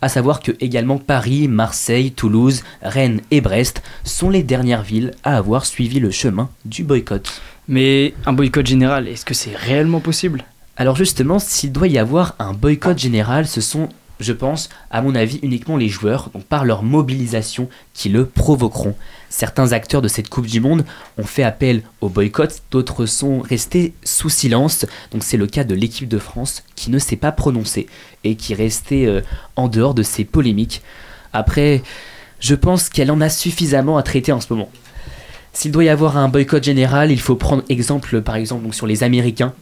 [SPEAKER 9] À savoir que également Paris, Marseille, Toulouse, Rennes et Brest sont les dernières villes à avoir suivi le chemin du boycott.
[SPEAKER 7] Mais un boycott général, est-ce que c'est réellement possible?
[SPEAKER 9] Alors justement, s'il doit y avoir un boycott général, ce sont, je pense, à mon avis, uniquement les joueurs, donc par leur mobilisation, qui le provoqueront. Certains acteurs de cette Coupe du Monde ont fait appel au boycott, d'autres sont restés sous silence. Donc c'est le cas de l'équipe de France qui ne s'est pas prononcée et qui est restée euh, en dehors de ces polémiques. Après, je pense qu'elle en a suffisamment à traiter en ce moment. S'il doit y avoir un boycott général, il faut prendre exemple par exemple sur les Américains.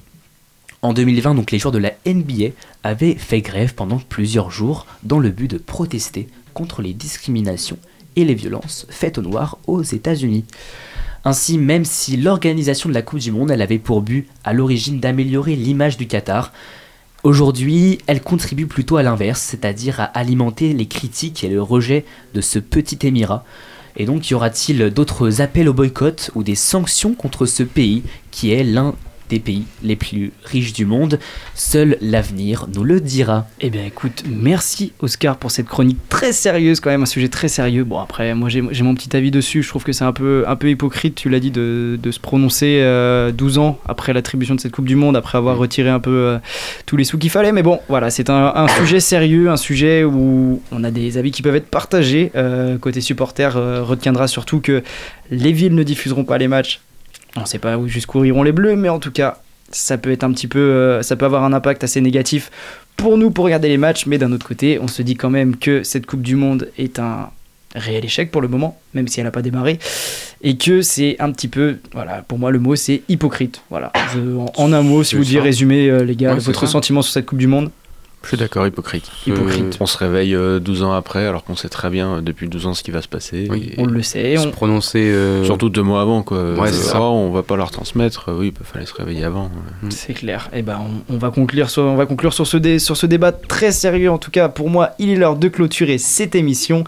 [SPEAKER 9] En 2020, donc les joueurs de la NBA avaient fait grève pendant plusieurs jours dans le but de protester contre les discriminations et les violences faites aux Noirs aux États-Unis. Ainsi, même si l'organisation de la Coupe du Monde avait pour but à l'origine d'améliorer l'image du Qatar, aujourd'hui elle contribue plutôt à l'inverse, c'est-à-dire à alimenter les critiques et le rejet de ce petit émirat. Et donc y aura-t-il d'autres appels au boycott ou des sanctions contre ce pays qui est l'un des pays les plus riches du monde. Seul l'avenir nous le dira.
[SPEAKER 7] Eh bien écoute, merci Oscar pour cette chronique très sérieuse quand même, un sujet très sérieux. Bon après, moi j'ai j'ai mon petit avis dessus, je trouve que c'est un peu, un peu hypocrite, tu l'as dit, de, de se prononcer euh, 12 ans après l'attribution de cette Coupe du Monde, après avoir retiré un peu euh, tous les sous qu'il fallait. Mais bon, voilà, c'est un, un sujet sérieux, un sujet où on a des avis qui peuvent être partagés. Euh, côté supporter, euh, retiendra surtout que les villes ne diffuseront pas les matchs on ne sait pas où- jusqu'où iront les bleus, mais en tout cas, ça peut être un petit peu, euh, ça peut avoir un impact assez négatif pour nous pour regarder les matchs. Mais d'un autre côté, on se dit quand même que cette Coupe du Monde est un réel échec pour le moment, même si elle n'a pas démarré, et que c'est un petit peu, voilà, pour moi le mot c'est hypocrite. Voilà, Je- en, en un mot, si vous deviez résumer euh, les gars
[SPEAKER 6] Ouais,
[SPEAKER 7] votre
[SPEAKER 6] ça.
[SPEAKER 7] sentiment sur cette Coupe du Monde.
[SPEAKER 6] Je suis d'accord, hypocrite.
[SPEAKER 7] Hypocrite.
[SPEAKER 6] Euh, on se réveille euh, 12 ans après alors qu'on sait très bien euh, depuis 12 ans ce qui va se passer. Et-
[SPEAKER 7] On le sait,
[SPEAKER 8] Se
[SPEAKER 7] on-
[SPEAKER 8] prononcer. euh,
[SPEAKER 6] Surtout deux mois avant quoi.
[SPEAKER 8] Ouais,
[SPEAKER 6] Euh,
[SPEAKER 8] ça.
[SPEAKER 6] oh, on va pas leur transmettre. Euh, Oui, il fallait se réveiller avant.
[SPEAKER 7] C'est clair. Et ben, on, on va conclure sur, on va conclure sur ce, dé- sur ce débat très sérieux. En tout cas, pour moi, il est l'heure de clôturer cette émission.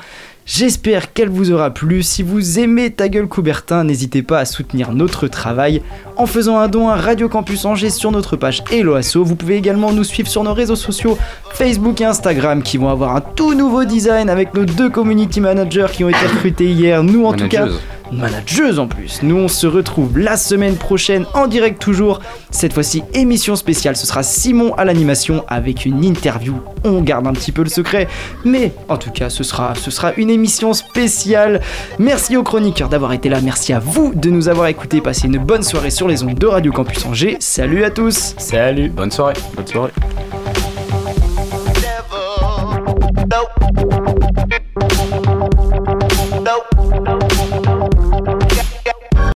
[SPEAKER 7] J'espère qu'elle vous aura plu. Si vous aimez Ta gueule Coubertin, n'hésitez pas à soutenir notre travail en faisant un don à Radio Campus Angers sur notre page Hello Asso. Vous pouvez également nous suivre sur nos réseaux sociaux Facebook et Instagram qui vont avoir un tout nouveau design avec nos deux community managers qui ont été recrutés hier. Nous, en tout cas. Manageuse en plus. Nous on se retrouve la semaine prochaine en direct toujours. Cette fois-ci émission spéciale, ce sera Simon à l'animation avec une interview. On garde un petit peu le secret, mais en tout cas ce sera, ce sera une émission spéciale. Merci aux chroniqueurs d'avoir été là, merci à vous de nous avoir écoutés. Passez une bonne soirée sur les ondes de Radio Campus Angers. Salut à tous.
[SPEAKER 9] Salut.
[SPEAKER 8] Bonne soirée.
[SPEAKER 6] Bonne soirée.